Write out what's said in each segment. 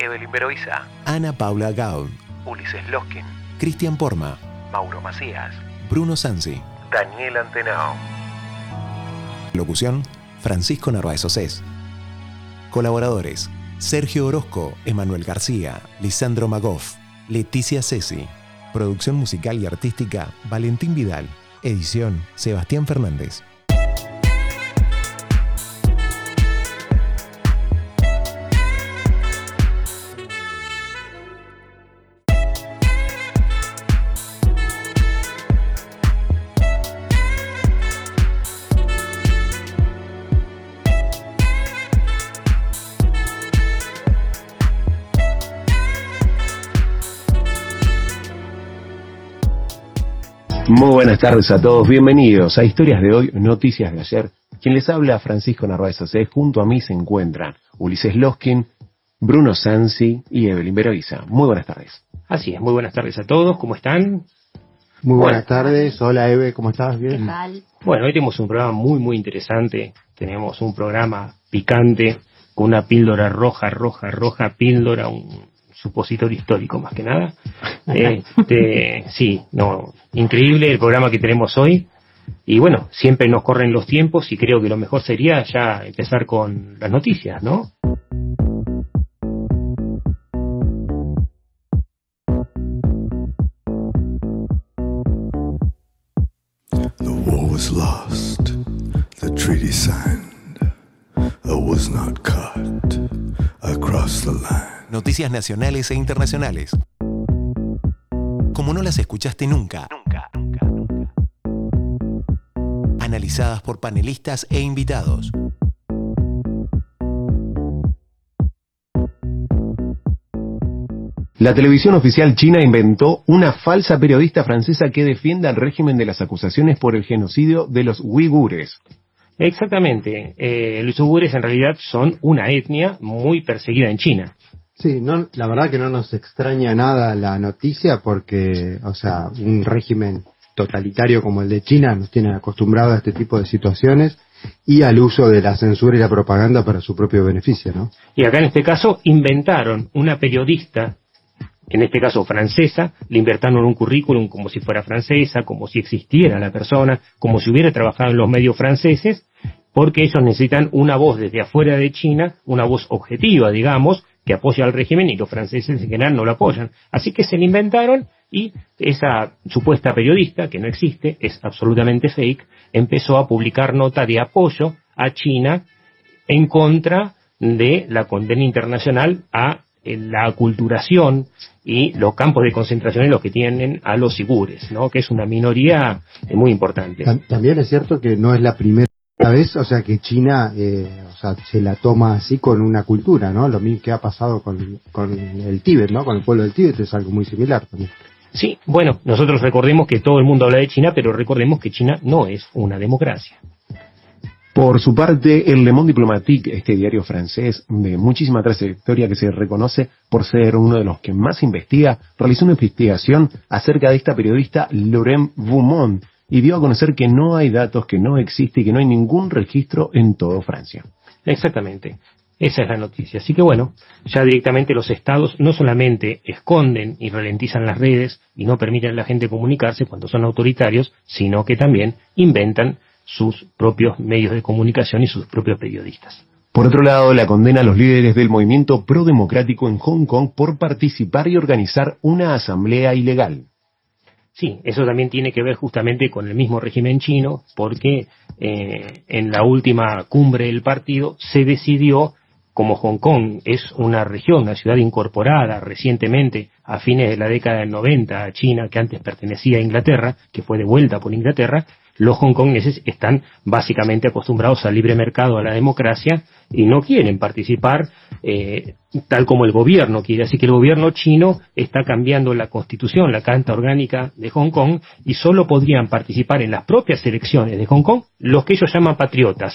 Evelyn Beroiza, Ana Paula Gaud, Ulises Loskin, Cristian Porma, Mauro Macías, Bruno Sansi. Daniel Antenao. Locución, Francisco Narváez Océs. Colaboradores, Sergio Orozco, Emanuel García, Lisandro Magoff, Leticia Ceci. Producción musical y artística, Valentín Vidal. Edición, Sebastián Fernández. Muy buenas tardes a todos, bienvenidos a Historias de hoy, Noticias de ayer. Quien les habla, Francisco Narváez Océ, junto a mí se encuentran Ulises Loskin, Bruno Sansi y Evelyn Beroiza. Muy buenas tardes. Así es, muy buenas tardes a todos, ¿cómo están? Muy buenas tardes, hola Eve, ¿cómo estás? Bien. Bueno, hoy tenemos un programa muy, muy interesante, tenemos un programa picante, con una píldora roja, roja, roja, píldora, un supositorio histórico más que nada. Este, sí, no, increíble el programa que tenemos hoy. Y bueno, siempre nos corren los tiempos y creo que lo mejor sería ya empezar con las noticias, ¿no? The war was lost, the treaty signed, a was not cut across the line. Noticias nacionales e internacionales. Como no las escuchaste nunca. Nunca, nunca, nunca. Analizadas por panelistas e invitados. La televisión oficial china inventó una falsa periodista francesa que defiende al régimen de las acusaciones por el genocidio de los uigures. Exactamente, eh, los uigures en realidad son una etnia muy perseguida en China. Sí, no, la verdad que no nos extraña nada la noticia porque, o sea, un régimen totalitario como el de China nos tiene acostumbrados a este tipo de situaciones y al uso de la censura y la propaganda para su propio beneficio, ¿no? Y acá en este caso inventaron una periodista, en este caso francesa, le inventaron un currículum como si fuera francesa, como si existiera la persona, como si hubiera trabajado en los medios franceses, porque ellos necesitan una voz desde afuera de China, una voz objetiva, digamos, que apoya al régimen y los franceses en general no lo apoyan. Así que se le inventaron y esa supuesta periodista, que no existe, es absolutamente fake, empezó a publicar nota de apoyo a China en contra de la condena internacional a eh, la aculturación y los campos de concentración en los que tienen a los sigures, ¿no? que es una minoría eh, muy importante. Tam- También es cierto que no es la primera vez, o sea, que China, eh, sea, se la toma así con una cultura, ¿no? Lo mismo que ha pasado con, con el Tíbet, ¿no? Con el pueblo del Tíbet es algo muy similar también. Sí, bueno, nosotros recordemos que todo el mundo habla de China, pero recordemos que China no es una democracia. Por su parte, el Le Monde Diplomatique, este diario francés de muchísima trayectoria que se reconoce por ser uno de los que más investiga, realizó una investigación acerca de esta periodista Laurent Beaumont y dio a conocer que no hay datos, que no existe y que no hay ningún registro en toda Francia. Exactamente. Esa es la noticia. Así que bueno, ya directamente los estados no solamente esconden y ralentizan las redes y no permiten a la gente comunicarse cuando son autoritarios, sino que también inventan sus propios medios de comunicación y sus propios periodistas. Por otro lado, la condena a los líderes del movimiento pro-democrático en Hong Kong por participar y organizar una asamblea ilegal. Sí, eso también tiene que ver justamente con el mismo régimen chino, porque eh, en la última cumbre del partido se decidió como Hong Kong es una región, una ciudad incorporada recientemente a fines de la década del 90 a China, que antes pertenecía a Inglaterra, que fue devuelta por Inglaterra, los hongkoneses están básicamente acostumbrados al libre mercado, a la democracia, y no quieren participar eh, tal como el gobierno quiere. Así que el gobierno chino está cambiando la constitución, la Carta Orgánica de Hong Kong, y solo podrían participar en las propias elecciones de Hong Kong los que ellos llaman patriotas.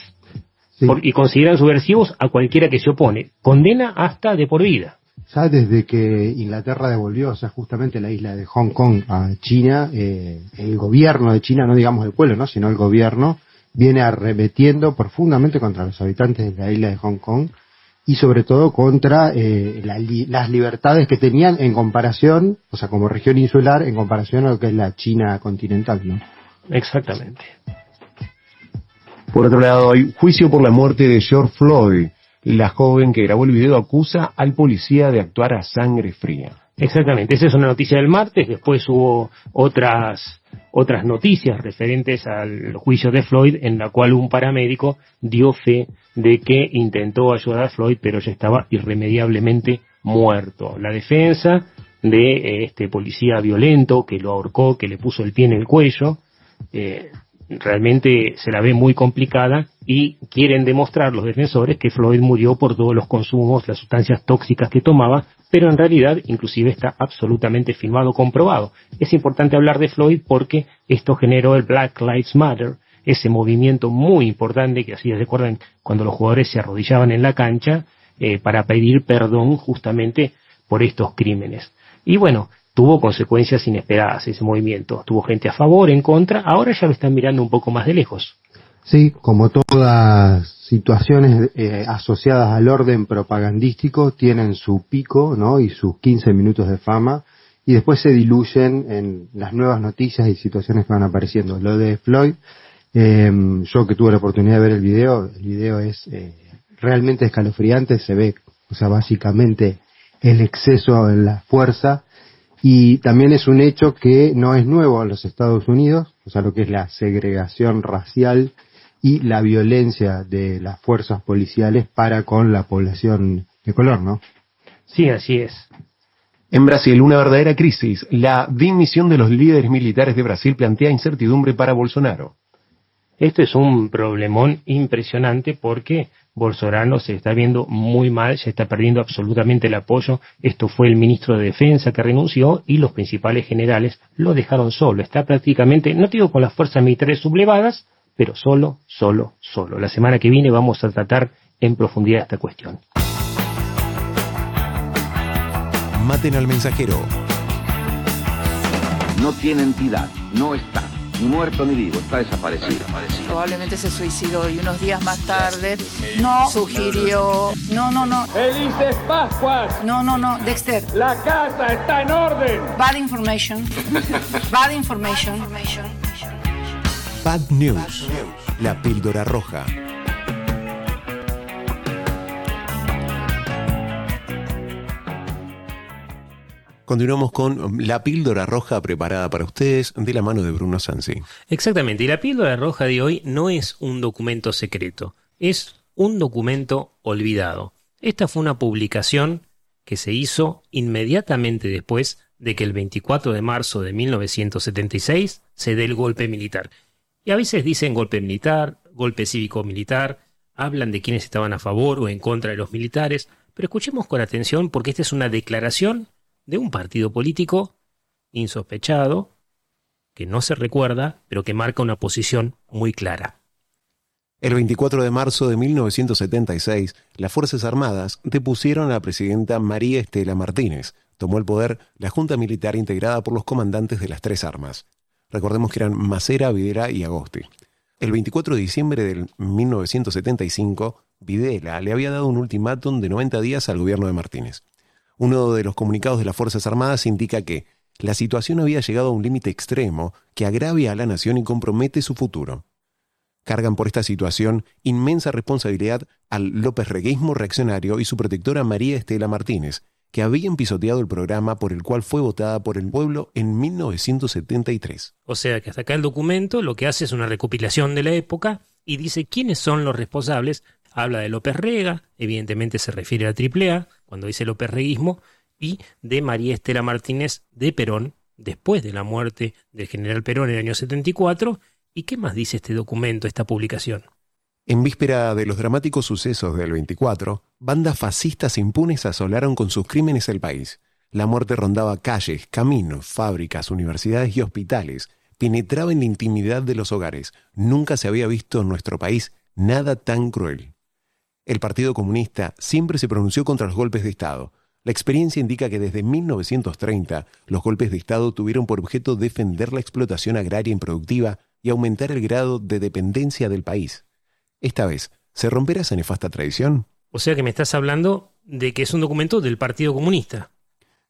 Sí. Por- y consideran subversivos a cualquiera que se opone. Condena hasta de por vida. Ya desde que Inglaterra devolvió, o sea, justamente la isla de Hong Kong a China, eh, el gobierno de China, no digamos el pueblo, ¿no? sino el gobierno, viene arremetiendo profundamente contra los habitantes de la isla de Hong Kong y sobre todo contra eh, la li- las libertades que tenían en comparación, o sea, como región insular, en comparación a lo que es la China continental, ¿no? Exactamente. Por otro lado, hay juicio por la muerte de George Floyd. La joven que grabó el video acusa al policía de actuar a sangre fría. Exactamente, esa es una noticia del martes, después hubo otras otras noticias referentes al juicio de Floyd en la cual un paramédico dio fe de que intentó ayudar a Floyd pero ya estaba irremediablemente muerto. La defensa de eh, este policía violento que lo ahorcó, que le puso el pie en el cuello, eh, realmente se la ve muy complicada y quieren demostrar los defensores que Floyd murió por todos los consumos, las sustancias tóxicas que tomaba, pero en realidad inclusive está absolutamente filmado, comprobado. Es importante hablar de Floyd porque esto generó el Black Lives Matter, ese movimiento muy importante que así recuerdan cuando los jugadores se arrodillaban en la cancha eh, para pedir perdón justamente por estos crímenes. Y bueno, tuvo consecuencias inesperadas ese movimiento. Tuvo gente a favor, en contra, ahora ya lo están mirando un poco más de lejos. Sí, como todas situaciones eh, asociadas al orden propagandístico tienen su pico, ¿no? Y sus 15 minutos de fama y después se diluyen en las nuevas noticias y situaciones que van apareciendo. Lo de Floyd, eh, yo que tuve la oportunidad de ver el video, el video es eh, realmente escalofriante, se ve, o sea, básicamente el exceso en la fuerza y también es un hecho que no es nuevo en los Estados Unidos, o sea, lo que es la segregación racial y la violencia de las fuerzas policiales para con la población de color, ¿no? Sí, así es. En Brasil, una verdadera crisis. La dimisión de los líderes militares de Brasil plantea incertidumbre para Bolsonaro. Esto es un problemón impresionante porque Bolsonaro se está viendo muy mal, se está perdiendo absolutamente el apoyo. Esto fue el ministro de Defensa que renunció y los principales generales lo dejaron solo. Está prácticamente, no te digo con las fuerzas militares sublevadas, pero solo, solo, solo. La semana que viene vamos a tratar en profundidad esta cuestión. Maten al mensajero. No tiene entidad, no está, ni muerto ni vivo, está desaparecido. Probablemente se suicidó y unos días más tarde no sugirió. No, no, no. ¡Felices Pascuas! No, no, no. Dexter. ¡La casa está en orden! Bad information. Bad information. Bad News. La píldora roja. Continuamos con la píldora roja preparada para ustedes de la mano de Bruno Sansi. Exactamente, y la píldora roja de hoy no es un documento secreto, es un documento olvidado. Esta fue una publicación que se hizo inmediatamente después de que el 24 de marzo de 1976 se dé el golpe militar. Y a veces dicen golpe militar, golpe cívico-militar, hablan de quienes estaban a favor o en contra de los militares, pero escuchemos con atención porque esta es una declaración de un partido político insospechado, que no se recuerda, pero que marca una posición muy clara. El 24 de marzo de 1976, las Fuerzas Armadas depusieron a la presidenta María Estela Martínez. Tomó el poder la Junta Militar integrada por los comandantes de las tres armas. Recordemos que eran Macera, Videla y Agosti. El 24 de diciembre de 1975, Videla le había dado un ultimátum de 90 días al gobierno de Martínez. Uno de los comunicados de las Fuerzas Armadas indica que la situación había llegado a un límite extremo que agravia a la nación y compromete su futuro. Cargan por esta situación inmensa responsabilidad al López Regueismo reaccionario y su protectora María Estela Martínez, que habían pisoteado el programa por el cual fue votada por el pueblo en 1973. O sea que hasta acá el documento lo que hace es una recopilación de la época y dice quiénes son los responsables, habla de López Rega, evidentemente se refiere a AAA, cuando dice López Reguismo, y de María Estela Martínez de Perón, después de la muerte del general Perón en el año 74. ¿Y qué más dice este documento, esta publicación? En víspera de los dramáticos sucesos del 24, bandas fascistas impunes asolaron con sus crímenes el país. La muerte rondaba calles, caminos, fábricas, universidades y hospitales. Penetraba en la intimidad de los hogares. Nunca se había visto en nuestro país nada tan cruel. El Partido Comunista siempre se pronunció contra los golpes de Estado. La experiencia indica que desde 1930 los golpes de Estado tuvieron por objeto defender la explotación agraria improductiva y aumentar el grado de dependencia del país. Esta vez, ¿se romperá esa nefasta tradición? O sea que me estás hablando de que es un documento del Partido Comunista.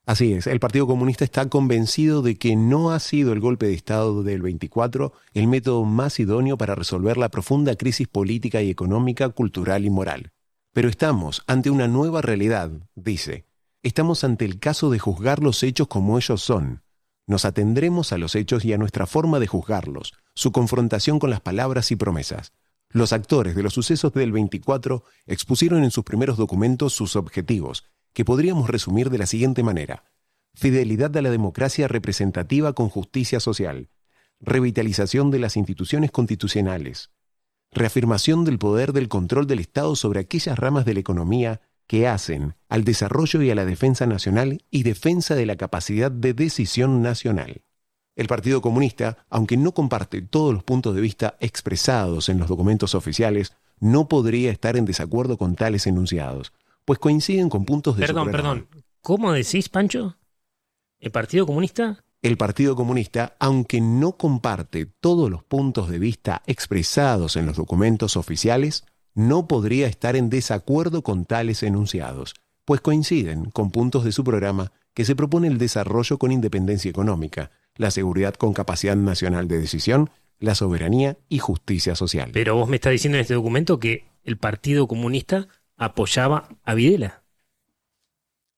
Así es, el Partido Comunista está convencido de que no ha sido el golpe de Estado del 24 el método más idóneo para resolver la profunda crisis política y económica, cultural y moral. Pero estamos ante una nueva realidad, dice. Estamos ante el caso de juzgar los hechos como ellos son. Nos atendremos a los hechos y a nuestra forma de juzgarlos, su confrontación con las palabras y promesas. Los actores de los sucesos del 24 expusieron en sus primeros documentos sus objetivos, que podríamos resumir de la siguiente manera. Fidelidad a la democracia representativa con justicia social. Revitalización de las instituciones constitucionales. Reafirmación del poder del control del Estado sobre aquellas ramas de la economía que hacen al desarrollo y a la defensa nacional y defensa de la capacidad de decisión nacional. El Partido Comunista, aunque no comparte todos los puntos de vista expresados en los documentos oficiales, no podría estar en desacuerdo con tales enunciados, pues coinciden con puntos de Perdón, perdón. ¿Cómo decís, Pancho? ¿El Partido Comunista? El Partido Comunista, aunque no comparte todos los puntos de vista expresados en los documentos oficiales, no podría estar en desacuerdo con tales enunciados, pues coinciden con puntos de su programa que se propone el desarrollo con independencia económica, la seguridad con capacidad nacional de decisión, la soberanía y justicia social. Pero vos me estás diciendo en este documento que el Partido Comunista apoyaba a Videla.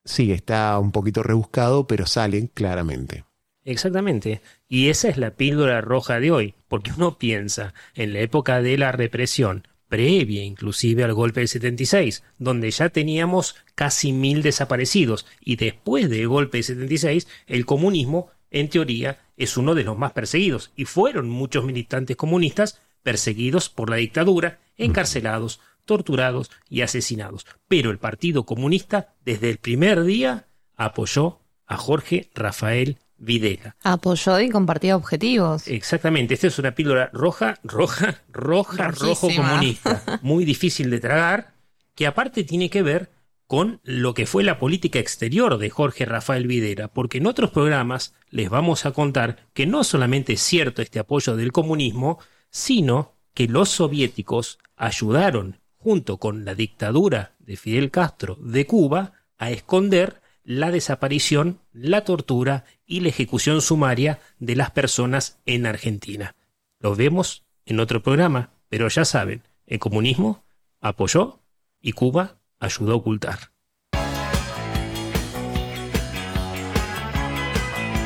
Sí, está un poquito rebuscado, pero sale claramente. Exactamente. Y esa es la píldora roja de hoy, porque uno piensa en la época de la represión, previa inclusive al golpe del 76, donde ya teníamos casi mil desaparecidos, y después del golpe del 76, el comunismo, en teoría, es uno de los más perseguidos, y fueron muchos militantes comunistas perseguidos por la dictadura, encarcelados, torturados y asesinados. Pero el Partido Comunista, desde el primer día, apoyó a Jorge Rafael Videla. Apoyó y compartía objetivos. Exactamente, esta es una píldora roja, roja, roja, rojo comunista. Muy difícil de tragar, que aparte tiene que ver con lo que fue la política exterior de Jorge Rafael Videla, porque en otros programas les vamos a contar que no solamente es cierto este apoyo del comunismo, sino que los soviéticos ayudaron junto con la dictadura de Fidel Castro de Cuba, a esconder la desaparición, la tortura y la ejecución sumaria de las personas en Argentina. Lo vemos en otro programa, pero ya saben, el comunismo apoyó y Cuba ayudó a ocultar.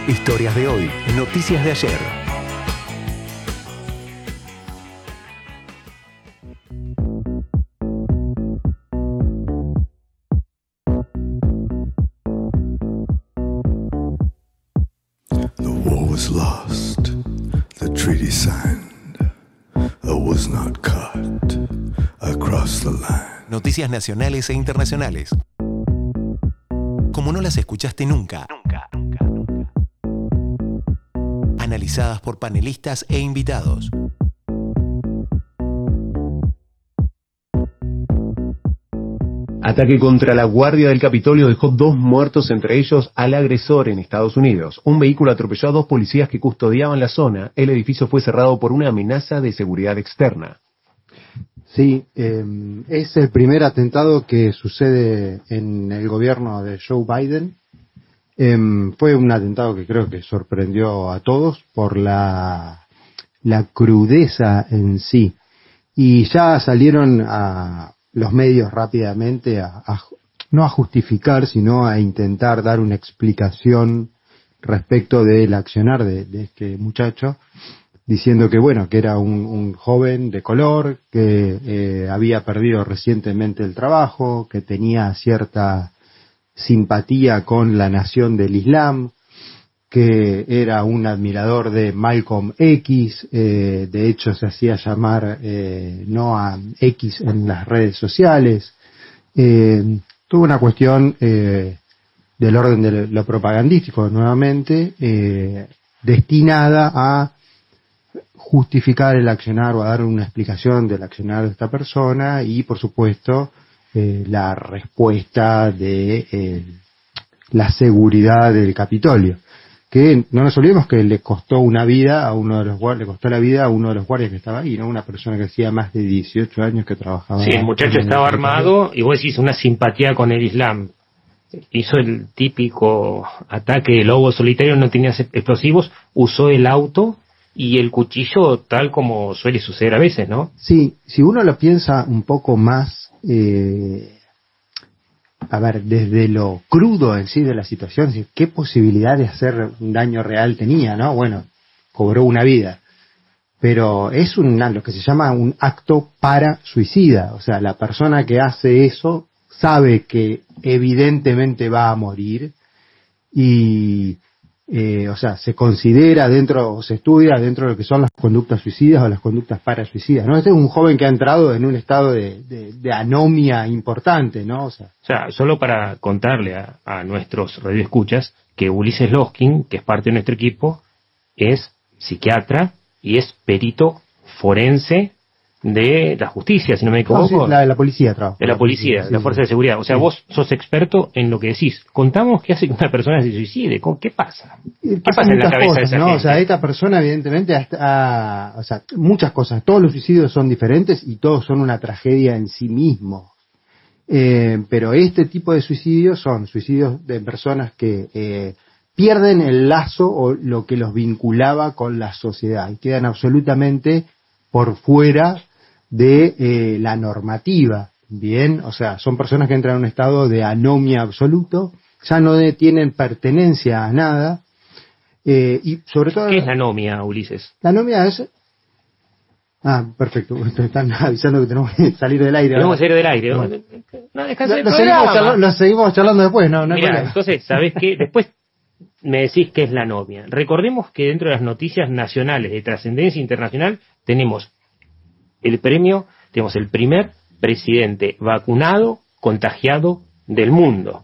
Historias de hoy, noticias de ayer. Noticias nacionales e internacionales. Como no las escuchaste nunca. Nunca, nunca, nunca. Analizadas por panelistas e invitados. Ataque contra la Guardia del Capitolio dejó dos muertos, entre ellos al agresor en Estados Unidos. Un vehículo atropelló a dos policías que custodiaban la zona. El edificio fue cerrado por una amenaza de seguridad externa. Sí, eh, es el primer atentado que sucede en el gobierno de Joe Biden. Eh, fue un atentado que creo que sorprendió a todos por la, crudeza en sí. Y ya salieron a los medios rápidamente a, no a justificar, sino a intentar dar una explicación respecto del accionar de este muchacho diciendo que bueno, que era un, joven de color, que eh, había perdido recientemente el trabajo, que tenía cierta simpatía con la nación del Islam, que era un admirador de Malcolm X, eh, de hecho se hacía llamar eh, Noah X en las redes sociales. Eh, tuvo una cuestión eh, del orden de lo propagandístico nuevamente, destinada a justificar el accionar o a dar una explicación del accionar de esta persona y por supuesto eh, la respuesta de eh, la seguridad del Capitolio que no nos olvidemos que le costó una vida a uno de los guardias, le costó la vida a uno de los guardias que estaba ahí, ¿no? Una persona que hacía más de 18 años que trabajaba. Sí, el muchacho estaba armado y vos decís una simpatía con el Islam. Hizo el típico ataque de lobo solitario, no tenía explosivos, usó el auto y el cuchillo tal como suele suceder a veces, ¿no? Sí, si uno lo piensa un poco más, eh, a ver, desde lo crudo en sí de la situación, si- ¿qué posibilidad de hacer un daño real tenía, no? Bueno, cobró una vida. Pero es un, lo que se llama un acto para suicida. O sea, la persona que hace eso sabe que evidentemente va a morir y, eh, o sea, se considera dentro, o se estudia dentro de lo que son las conductas suicidas o las conductas para suicidas, ¿no? Este es un joven que ha entrado en un estado de, de- de anomia importante, ¿no? O sea, O sea, solo para contarle a, a nuestros radioescuchas que Ulises Loskin, que es parte de nuestro equipo, es psiquiatra y es perito forense de la justicia, si no me no, sí, equivoco. la, la policía trabaja. de la policía, Sí, de la sí. fuerza de seguridad. O sea, vos sos experto en lo que decís. Contamos qué hace que una persona se suicide. ¿Con- ¿Qué pasa? ¿Qué pasa en la cabeza de cosas, esa ¿no? gente? O sea, esta persona evidentemente ha- o sea, muchas cosas. Todos los suicidios son diferentes y todos son una tragedia en sí mismos. Eh, pero este tipo de suicidios son suicidios de personas que eh, pierden el lazo o lo que los vinculaba con la sociedad y quedan absolutamente por fuera de eh, la normativa. Bien, o sea, son personas que entran en un estado de anomia absoluto, ya no de- tienen pertenencia a nada, eh, y sobre todo ¿Qué es la anomia, Ulises? la anomia es... Ah, perfecto, están avisando que tenemos que salir del aire. Tenemos que salir del aire. Bueno. No Lo, lo seguimos programa. charla- lo seguimos charlando después, no, no Mirá, entonces, ¿sabés qué? Después me decís qué es la anomia. Recordemos que dentro de las noticias nacionales de trascendencia internacional tenemos el premio, tenemos el primer presidente vacunado, contagiado del mundo.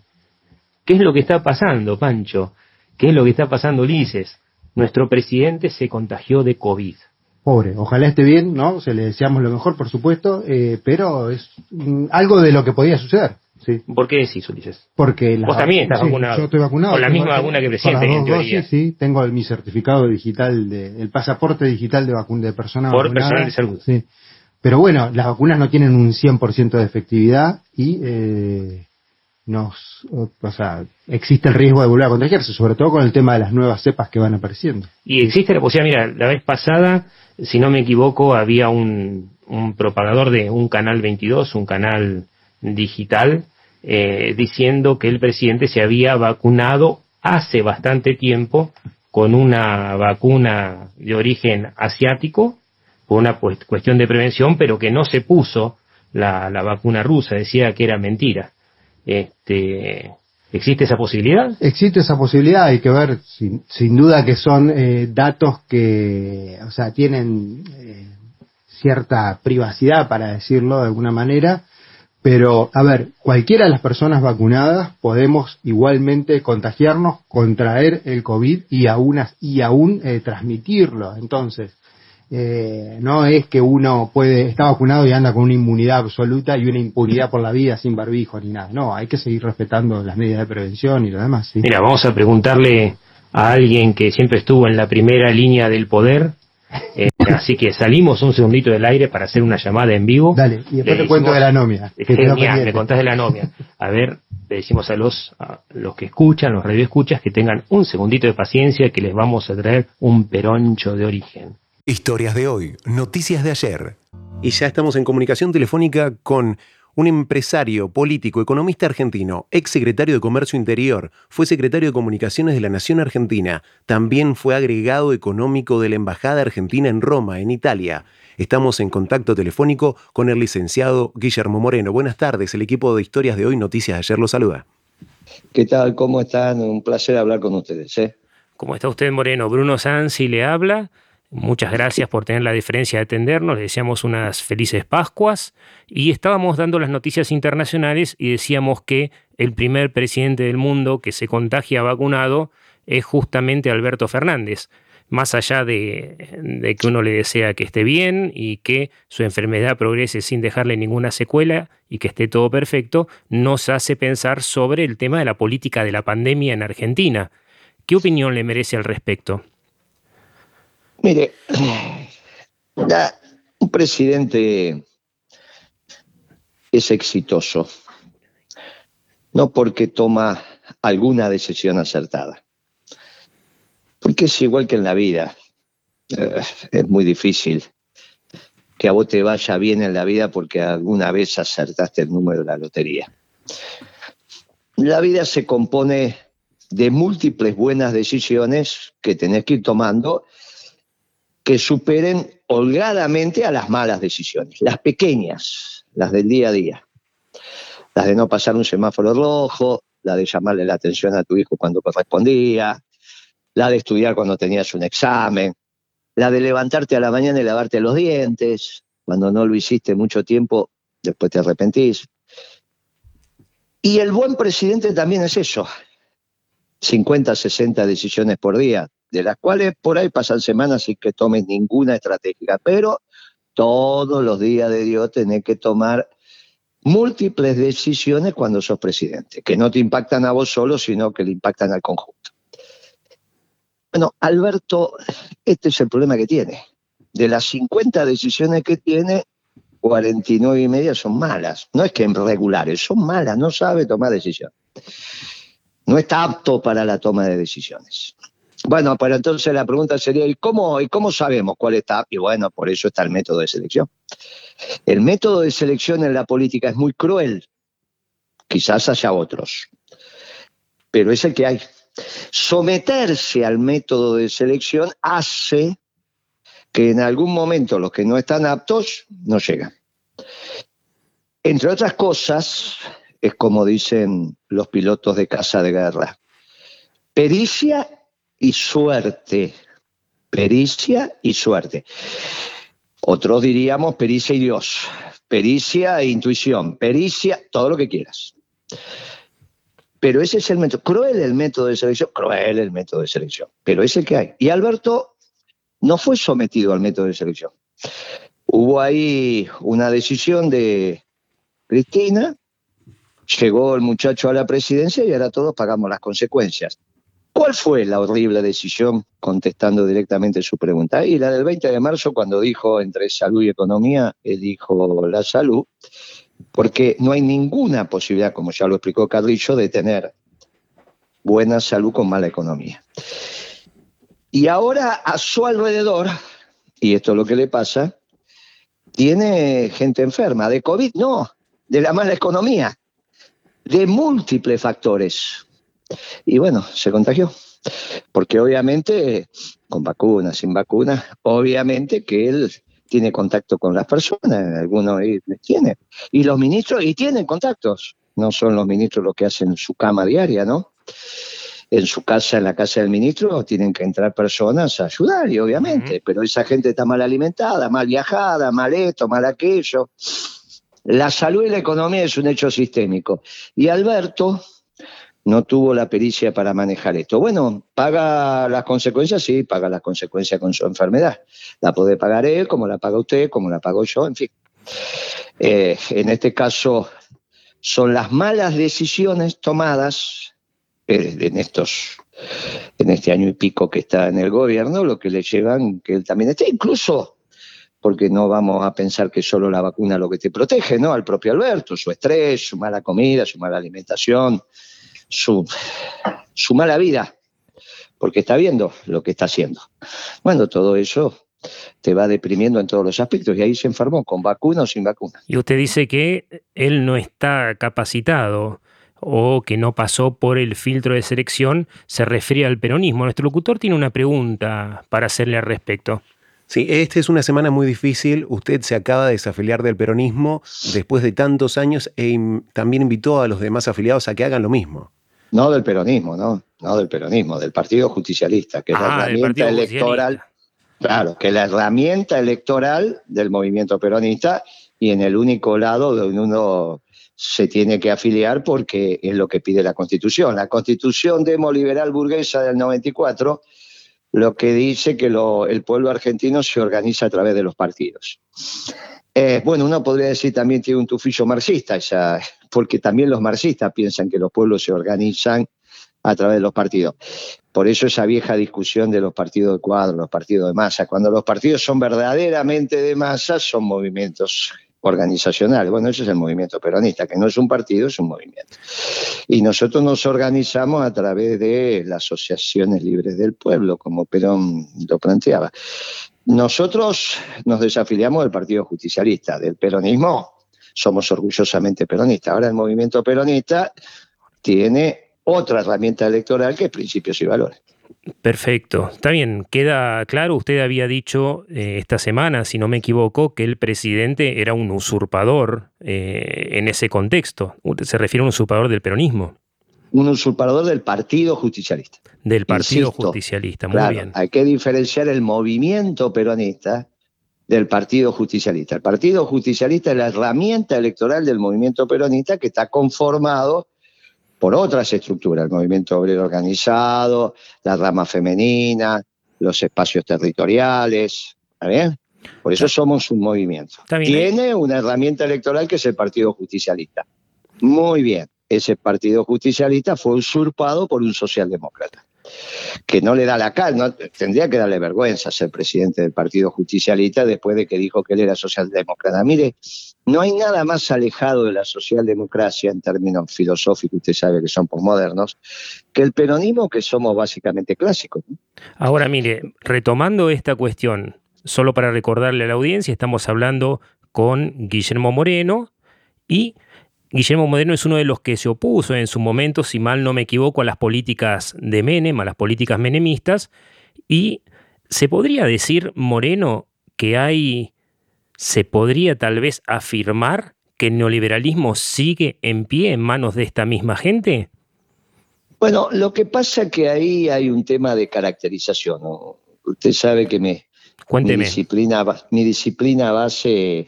¿Qué es lo que está pasando, Pancho? ¿Qué es lo que está pasando, Ulises? Nuestro presidente se contagió de COVID. Pobre, ojalá esté bien, ¿no? Se le deseamos lo mejor, por supuesto, eh, pero es mm, algo de lo que podía suceder, sí. ¿Por qué decís, Ulises? Porque la- Vos también estás sí, vacunado. Yo estoy vacunado. Con la misma vacuna que presidente, en teoría. dosis, sí, tengo el- mi certificado digital, de, el pasaporte digital de, vacun de persona Por vacunada. personal de salud. Sí. Pero bueno, las vacunas no tienen un 100% de efectividad y eh, nos, o sea, existe el riesgo de volver a contagiarse, sobre todo con el tema de las nuevas cepas que van apareciendo. Y existe la posibilidad, mira, la vez pasada, si no me equivoco, había un, un propagador de un canal 22, un canal digital, eh, diciendo que el presidente se había vacunado hace bastante tiempo con una vacuna de origen asiático, por una cuestión de prevención, pero que no se puso la, la vacuna rusa, decía que era mentira. Este, ¿Existe esa posibilidad? Existe esa posibilidad, hay que ver, sin, sin duda que son eh, datos que, o sea, tienen eh, cierta privacidad, para decirlo de alguna manera, pero, a ver, cualquiera de las personas vacunadas podemos igualmente contagiarnos, contraer el COVID y aún, y aún eh, transmitirlo. Entonces, eh, no es que uno puede, está vacunado y anda con una inmunidad absoluta y una impunidad por la vida sin barbijo ni nada. No, hay que seguir respetando las medidas de prevención y lo demás. ¿sí? Mira, vamos a preguntarle a alguien que siempre estuvo en la primera línea del poder. Eh, así que salimos un segundito del aire para hacer una llamada en vivo. Dale, y después Le te cuento de la anomia. que Genial, me contás de la anomia. A ver, le decimos a los, a los que escuchan, los radioescuchas, que tengan un segundito de paciencia que les vamos a traer un peroncho de origen. Historias de hoy, noticias de ayer. Y ya estamos en comunicación telefónica con un empresario, político, economista argentino, ex secretario de Comercio Interior, fue secretario de Comunicaciones de la Nación Argentina, también fue agregado económico de la Embajada Argentina en Roma, en Italia. Estamos en contacto telefónico con el licenciado Guillermo Moreno. Buenas tardes, el equipo de Historias de Hoy, Noticias de Ayer lo saluda. ¿Qué tal? ¿Cómo están? Un placer hablar con ustedes. ¿eh? ¿Cómo está usted, Moreno? Bruno Sansi le habla. Muchas gracias por tener la diferencia de atendernos. Le deseamos unas felices Pascuas. Y estábamos dando las noticias internacionales y decíamos que el primer presidente del mundo que se contagia vacunado es justamente Alberto Fernández. Más allá de, de, que uno le desea que esté bien y que su enfermedad progrese sin dejarle ninguna secuela y que esté todo perfecto, nos hace pensar sobre el tema de la política de la pandemia en Argentina. ¿Qué opinión le merece al respecto? Mire, un presidente es exitoso, no porque toma alguna decisión acertada, porque es igual que en la vida. Eh, es muy difícil que a vos te vaya bien en la vida porque alguna vez acertaste el número de la lotería. La vida se compone de múltiples buenas decisiones que tenés que ir tomando que superen holgadamente a las malas decisiones, las pequeñas, las del día a día, las de no pasar un semáforo rojo, la de llamarle la atención a tu hijo cuando correspondía, la de estudiar cuando tenías un examen, la de levantarte a la mañana y lavarte los dientes, cuando no lo hiciste mucho tiempo, después te arrepentís. Y el buen presidente también es eso, 50, 60 decisiones por día, de las cuales por ahí pasan semanas sin que tomes ninguna estratégica, pero todos los días de Dios tenés que tomar múltiples decisiones cuando sos presidente, que no te impactan a vos solo, sino que le impactan al conjunto. Bueno, Alberto, este es el problema que tiene. De las 50 decisiones que tiene, 49 y media son malas. No es que en regulares, son malas, no sabe tomar decisiones. No está apto para la toma de decisiones. Bueno, pero entonces la pregunta sería, ¿y cómo, ¿y cómo sabemos cuál está? Y bueno, por eso está el método de selección. El método de selección en la política es muy cruel. Quizás haya otros, pero es el que hay. Someterse al método de selección hace que en algún momento los que no están aptos no llegan. Entre otras cosas, es como dicen los pilotos de casa de guerra, pericia y suerte. Pericia y suerte. Otros diríamos pericia y Dios. Pericia e intuición. Pericia, todo lo que quieras. Pero ese es el método. Cruel el método de selección. Cruel el método de selección. Pero es el que hay. Y Alberto no fue sometido al método de selección. Hubo ahí una decisión de Cristina, llegó el muchacho a la presidencia y ahora todos pagamos las consecuencias. ¿Cuál fue la horrible decisión? Contestando directamente su pregunta. Y la del 20 de marzo, cuando dijo entre salud y economía, él dijo la salud, porque no hay ninguna posibilidad, como ya lo explicó Carrillo, de tener buena salud con mala economía. Y ahora a su alrededor, y esto es lo que le pasa, tiene gente enferma, de COVID no, de la mala economía, de múltiples factores. Y bueno, se contagió. Porque obviamente, con vacunas, sin vacunas, obviamente que él tiene contacto con las personas, algunos tiene. Y los ministros, y tienen contactos. No son los ministros los que hacen su cama diaria, ¿no? En su casa, en la casa del ministro, tienen que entrar personas a ayudar, y obviamente, pero esa gente está mal alimentada, mal viajada, mal esto, mal aquello. La salud y la economía es un hecho sistémico. Y Alberto, no tuvo la pericia para manejar esto. Bueno, paga las consecuencias, sí, paga las consecuencias con su enfermedad. La puede pagar él, como la paga usted, como la pago yo, en fin. Eh, en este caso, son las malas decisiones tomadas eh, en estos en este año y pico que está en el gobierno, lo que le llevan que él también esté, incluso porque no vamos a pensar que solo la vacuna lo que te protege, ¿no? Al propio Alberto, su estrés, su mala comida, su mala alimentación, su, su mala vida, porque está viendo lo que está haciendo. Bueno, todo eso te va deprimiendo en todos los aspectos y ahí se enfermó, con vacuna o sin vacuna. Y usted dice que él no está capacitado o que no pasó por el filtro de selección, se refiere al peronismo. Nuestro locutor tiene una pregunta para hacerle al respecto. Sí, esta es una semana muy difícil. Usted se acaba de desafiliar del peronismo después de tantos años e también invitó a los demás afiliados a que hagan lo mismo. No del peronismo, no, no del peronismo, del Partido Justicialista, que es la Ah, herramienta electoral. Claro, que es la herramienta electoral del movimiento peronista y en el único lado donde uno se tiene que afiliar porque es lo que pide la Constitución. La Constitución demoliberal burguesa del 94 lo que dice que lo- el pueblo argentino se organiza a través de los partidos. Eh, bueno, uno podría decir también tiene un tufillo marxista, esa- porque también los marxistas piensan que los pueblos se organizan a través de los partidos. Por eso esa vieja discusión de los partidos de cuadro, los partidos de masa. Cuando los partidos son verdaderamente de masa, son movimientos organizacionales. Bueno, ese es el movimiento peronista, que no es un partido, es un movimiento. Y nosotros nos organizamos a través de las asociaciones libres del pueblo, como Perón lo planteaba. Nosotros nos desafiliamos del Partido Justicialista, del peronismo, somos orgullosamente peronistas. Ahora el movimiento peronista tiene otra herramienta electoral que es principios y valores. Perfecto. Está bien, queda claro, usted había dicho eh, esta semana, si no me equivoco, que el presidente era un usurpador eh, en ese contexto. Se refiere a un usurpador del peronismo, Un usurpador del Partido Justicialista. del Partido Insisto, Justicialista. Muy Claro, bien. hay que diferenciar el movimiento peronista del Partido Justicialista. El Partido Justicialista es la herramienta electoral del movimiento peronista que está conformado por otras estructuras, el movimiento obrero organizado, la rama femenina, los espacios territoriales, ¿está bien? Por eso somos un movimiento. Tiene una herramienta electoral que es el Partido Justicialista. Muy bien, ese Partido Justicialista fue usurpado por un socialdemócrata que no le da la cara, no, tendría que darle vergüenza ser presidente del Partido Justicialista después de que dijo que él era socialdemócrata. Mire, no hay nada más alejado de la socialdemocracia en términos filosóficos, usted sabe que son posmodernos, que el peronismo que somos básicamente clásicos. Ahora, mire, retomando esta cuestión, solo para recordarle a la audiencia, estamos hablando con Guillermo Moreno y Guillermo Moreno es uno de los que se opuso en su momento, si mal no me equivoco, a las políticas de Menem, a las políticas menemistas, y se podría decir, Moreno, que hay, se podría tal vez afirmar que el neoliberalismo sigue en pie en manos de esta misma gente. Bueno, lo que pasa es que ahí hay un tema de caracterización. ¿no? Usted sabe que me, mi, disciplina, mi disciplina base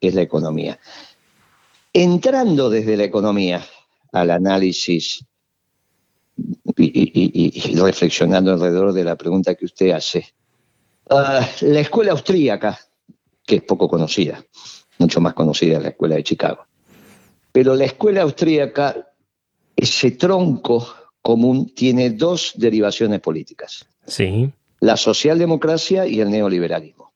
es la economía. Entrando desde la economía al análisis y, y- y- y reflexionando alrededor de la pregunta que usted hace, ah, la escuela austríaca, que es poco conocida, mucho más conocida la escuela de Chicago, pero la escuela austríaca, ese tronco común, tiene dos derivaciones políticas Sí. la socialdemocracia y el neoliberalismo.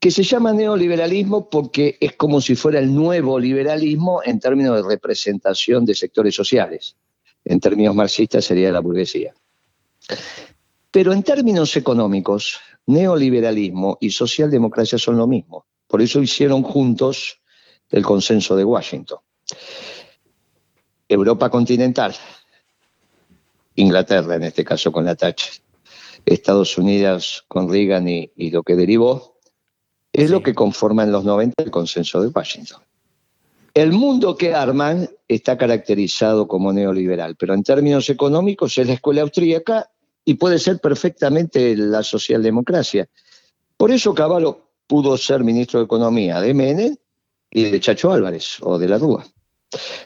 Que se llama neoliberalismo porque es como si fuera el nuevo liberalismo en términos de representación de sectores sociales. En términos marxistas sería la burguesía. Pero en términos económicos, neoliberalismo y socialdemocracia son lo mismo. Por eso hicieron juntos el consenso de Washington. Europa continental, Inglaterra en este caso con la Thatcher, Estados Unidos con Reagan y, y lo que derivó, es lo que conforma en los 90 el consenso de Washington. El mundo que arman está caracterizado como neoliberal, pero en términos económicos es la escuela austríaca y puede ser perfectamente la socialdemocracia. Por eso Cavallo pudo ser ministro de Economía de Menem y de Chacho Álvarez o de la Rúa.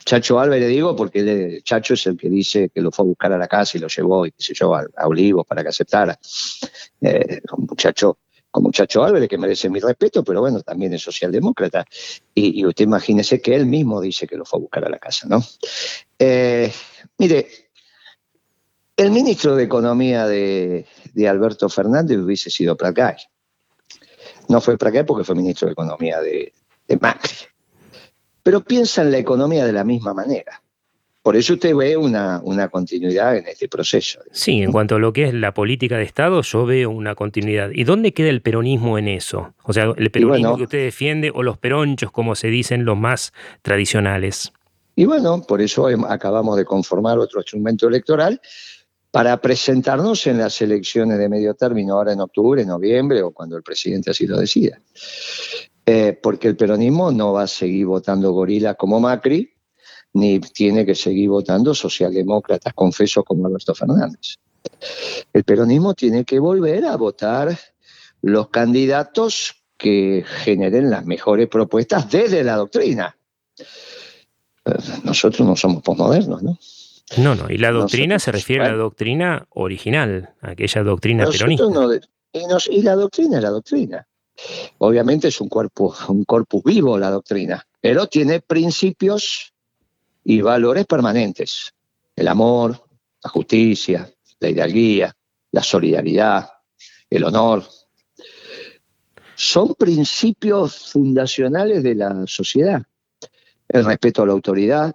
Chacho Álvarez digo porque Chacho es el que dice que lo fue a buscar a la casa y lo llevó y qué sé yo, a, Olivos para que aceptara. Eh, muchacho como Chacho Álvarez, que merece mi respeto, pero bueno, también es socialdemócrata. Y, y usted imagínese que él mismo dice que lo fue a buscar a la casa, ¿no? Eh, mire, el ministro de Economía de, de Alberto Fernández hubiese sido Placay. No fue Placay porque fue ministro de Economía de, de Macri. Pero piensa en la economía de la misma manera. Por eso usted ve una, una continuidad en este proceso. Sí, en cuanto a lo que es la política de Estado, yo veo una continuidad. ¿Y dónde queda el peronismo en eso? O sea, el peronismo que usted defiende o los peronchos, como se dicen los más tradicionales. Y bueno, por eso acabamos de conformar otro instrumento electoral para presentarnos en las elecciones de medio término, ahora en octubre, noviembre o cuando el presidente así lo decida. Eh, porque el peronismo no va a seguir votando gorila como Macri, ni tiene que seguir votando socialdemócratas confesos como Alberto Fernández. El peronismo tiene que volver a votar los candidatos que generen las mejores propuestas desde la doctrina. Eh, nosotros no somos posmodernos, ¿no? No, no, y la doctrina se refiere a la doctrina original, aquella doctrina peronista. y, la doctrina es la doctrina. Obviamente es un cuerpo, un corpus vivo la doctrina, pero tiene principios y valores permanentes. El amor, la justicia, la hidalguía, la solidaridad, el honor. Son principios fundacionales de la sociedad. El respeto a la autoridad,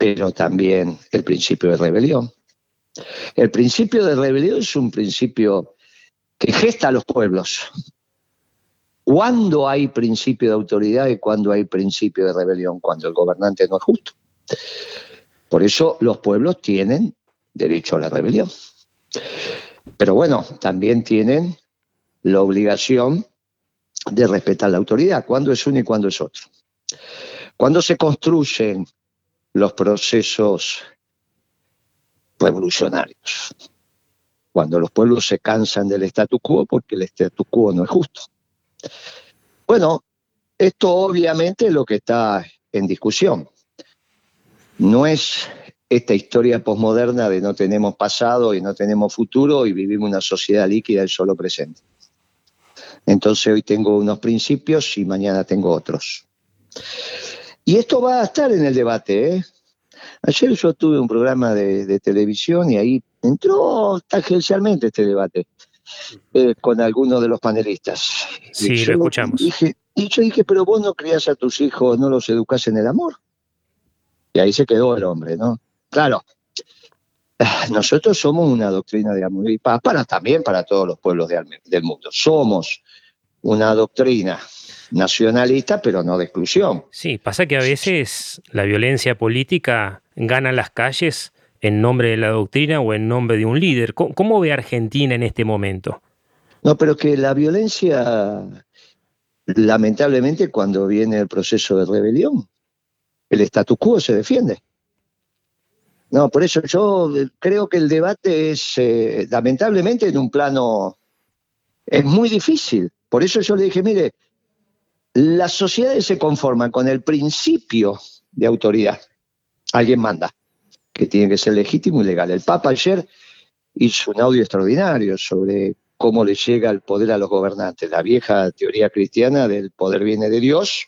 pero también el principio de rebelión. El principio de rebelión es un principio que gesta a los pueblos. ¿Cuándo hay principio de autoridad y cuándo hay principio de rebelión? Cuando el gobernante no es justo. Por eso los pueblos tienen derecho a la rebelión. Pero bueno, también tienen la obligación de respetar la autoridad, cuando es uno y cuando es otro. Cuando se construyen los procesos revolucionarios, cuando los pueblos se cansan del status quo porque el status quo no es justo. Bueno, esto obviamente es lo que está en discusión. No es esta historia posmoderna de no tenemos pasado y no tenemos futuro y vivimos una sociedad líquida del solo presente. Entonces hoy tengo unos principios y mañana tengo otros. Y esto va a estar en el debate. ¿eh? Ayer yo tuve un programa de, televisión y ahí entró tangencialmente este debate eh, con algunos de los panelistas. Sí, lo escuchamos. y yo dije, pero vos no criás a tus hijos, no los educás en el amor. Y ahí se quedó el hombre, ¿no? Claro, nosotros somos una doctrina de amor y paz para también para todos los pueblos del mundo. Somos una doctrina nacionalista, pero no de exclusión. Sí, pasa que a veces la violencia política gana las calles en nombre de la doctrina o en nombre de un líder. ¿Cómo, ve Argentina en este momento? No, pero que la violencia, lamentablemente, cuando viene el proceso de rebelión, el status quo se defiende. No, por eso yo creo que el debate es, eh, lamentablemente, en un plano, es muy difícil. Por eso yo le dije, mire, las sociedades se conforman con el principio de autoridad. Alguien manda, que tiene que ser legítimo y legal. El Papa ayer hizo un audio extraordinario sobre cómo le llega el poder a los gobernantes. La vieja teoría cristiana del poder viene de Dios,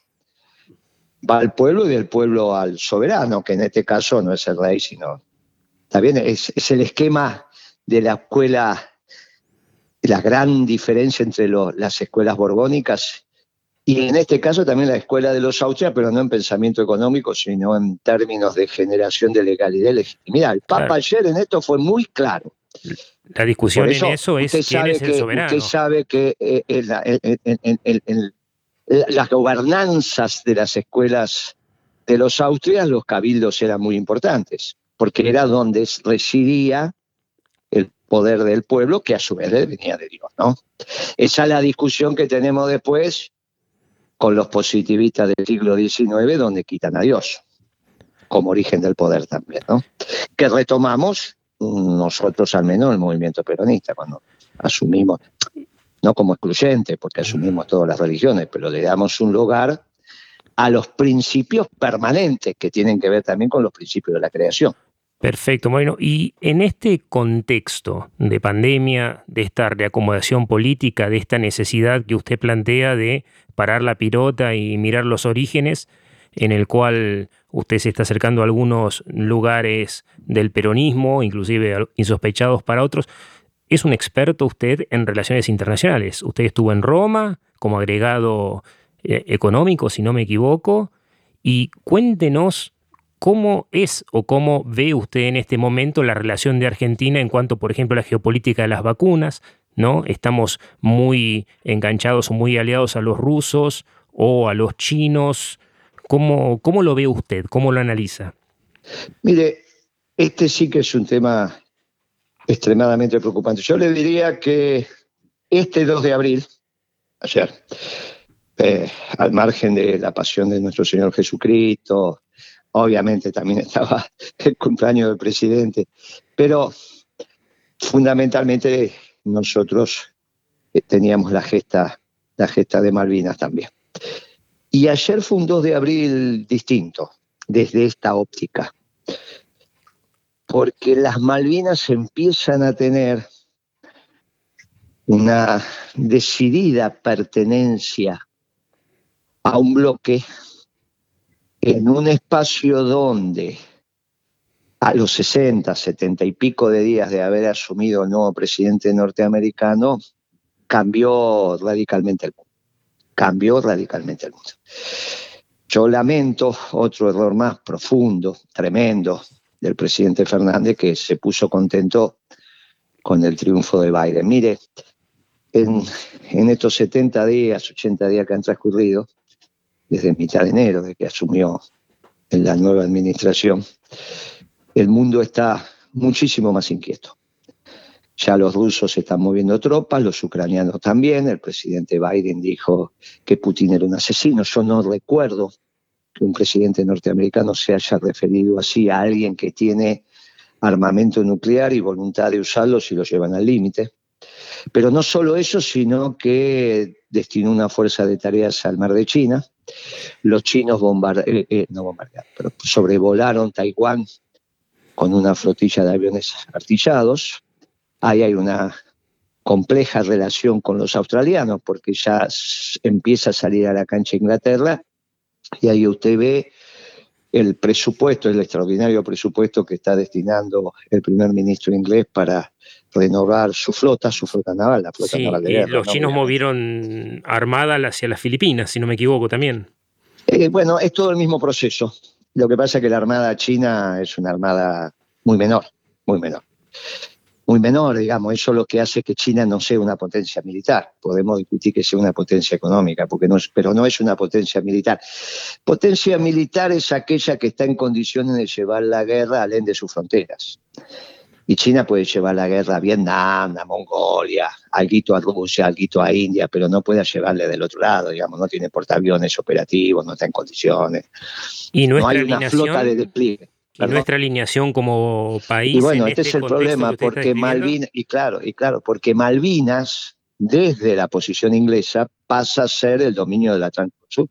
va al pueblo y del pueblo al soberano, que en este caso no es el rey, sino. También es, es el esquema de la escuela, la gran diferencia entre las escuelas borbónicas y en este caso también la escuela de los Austrias, pero no en pensamiento económico, sino en términos de generación de legalidad y legitimidad. El Papa ayer en esto fue muy claro. La discusión en eso es quién es el soberano. Usted sabe que eh, en, las gobernanzas de las escuelas de los Austrias, los cabildos eran muy importantes, porque era donde residía el poder del pueblo, que a su vez venía de Dios, ¿no? Esa es la discusión que tenemos después con los positivistas del siglo XIX, donde quitan a Dios como origen del poder también, ¿no? Que retomamos nosotros al menos el movimiento peronista, cuando asumimos, no como excluyente, porque asumimos todas las religiones, pero le damos un lugar a los principios permanentes que tienen que ver también con los principios de la creación. Perfecto, bueno, y en este contexto de pandemia, de esta reacomodación política, de esta necesidad que usted plantea de parar la pilota y mirar los orígenes, en el cual usted se está acercando a algunos lugares del peronismo, inclusive insospechados para otros, es un experto usted en relaciones internacionales. Usted estuvo en Roma como agregado eh, económico, si no me equivoco, y cuéntenos ¿Cómo es o cómo ve usted en este momento la relación de Argentina en cuanto, por ejemplo, a la geopolítica de las vacunas? ¿no? Estamos muy enganchados o muy aliados a los rusos o a los chinos. ¿Cómo, cómo lo ve usted? ¿Cómo lo analiza? Mire, este sí que es un tema extremadamente preocupante. Yo le diría que este 2 de abril, ayer, eh, al margen de la pasión de nuestro Señor Jesucristo, obviamente también estaba el cumpleaños del presidente, pero fundamentalmente nosotros eh, teníamos la gesta, la gesta de Malvinas también. Y ayer fue un 2 de abril distinto, desde esta óptica, porque las Malvinas empiezan a tener una decidida pertenencia a un bloque en un espacio donde a los 60, 70 y pico de días de haber asumido el nuevo presidente norteamericano, cambió radicalmente el mundo. Cambió radicalmente el mundo. Yo lamento otro error más profundo, tremendo, del presidente Fernández, que se puso contento con el triunfo de Biden. Mire, en, en estos 70 días, 80 días que han transcurrido, desde mitad de enero, de que asumió la nueva administración, el mundo está muchísimo más inquieto. Ya los rusos están moviendo tropas, los ucranianos también. El presidente Biden dijo que Putin era un asesino. Yo no recuerdo que un presidente norteamericano se haya referido así a alguien que tiene armamento nuclear y voluntad de usarlo si lo llevan al límite. Pero no solo eso, sino que destinó una fuerza de tareas al mar de China. Los chinos eh, eh, no bombardearon, pero sobrevolaron Taiwán con una flotilla de aviones artillados. Ahí hay una compleja relación con los australianos, porque ya empieza a salir a la cancha Inglaterra, y ahí usted ve el presupuesto, el extraordinario presupuesto que está destinando el primer ministro inglés para renovar su flota, su flota naval, la flota naval de guerra. Los chinos movieron armada hacia las Filipinas, si no me equivoco también. Eh, bueno, es todo el mismo proceso. Lo que pasa es que la armada china es una armada muy menor, muy menor. Muy menor, digamos, eso lo que hace que China no sea una potencia militar. Podemos discutir que sea una potencia económica, porque no pero no es una potencia militar. Potencia militar es aquella que está en condiciones de llevar la guerra alén de sus fronteras. Y China puede llevar la guerra a Vietnam, a Mongolia, algo a Rusia, algo a India, pero no puede llevarle del otro lado, digamos, no tiene portaaviones operativos, no está en condiciones. Y no hay una flota de despliegue. Y nuestra alineación como país. Y bueno, este, es el problema, porque Malvinas, y claro, y claro, porque Malvinas, desde la posición inglesa, pasa a ser el dominio del Atlántico Sur.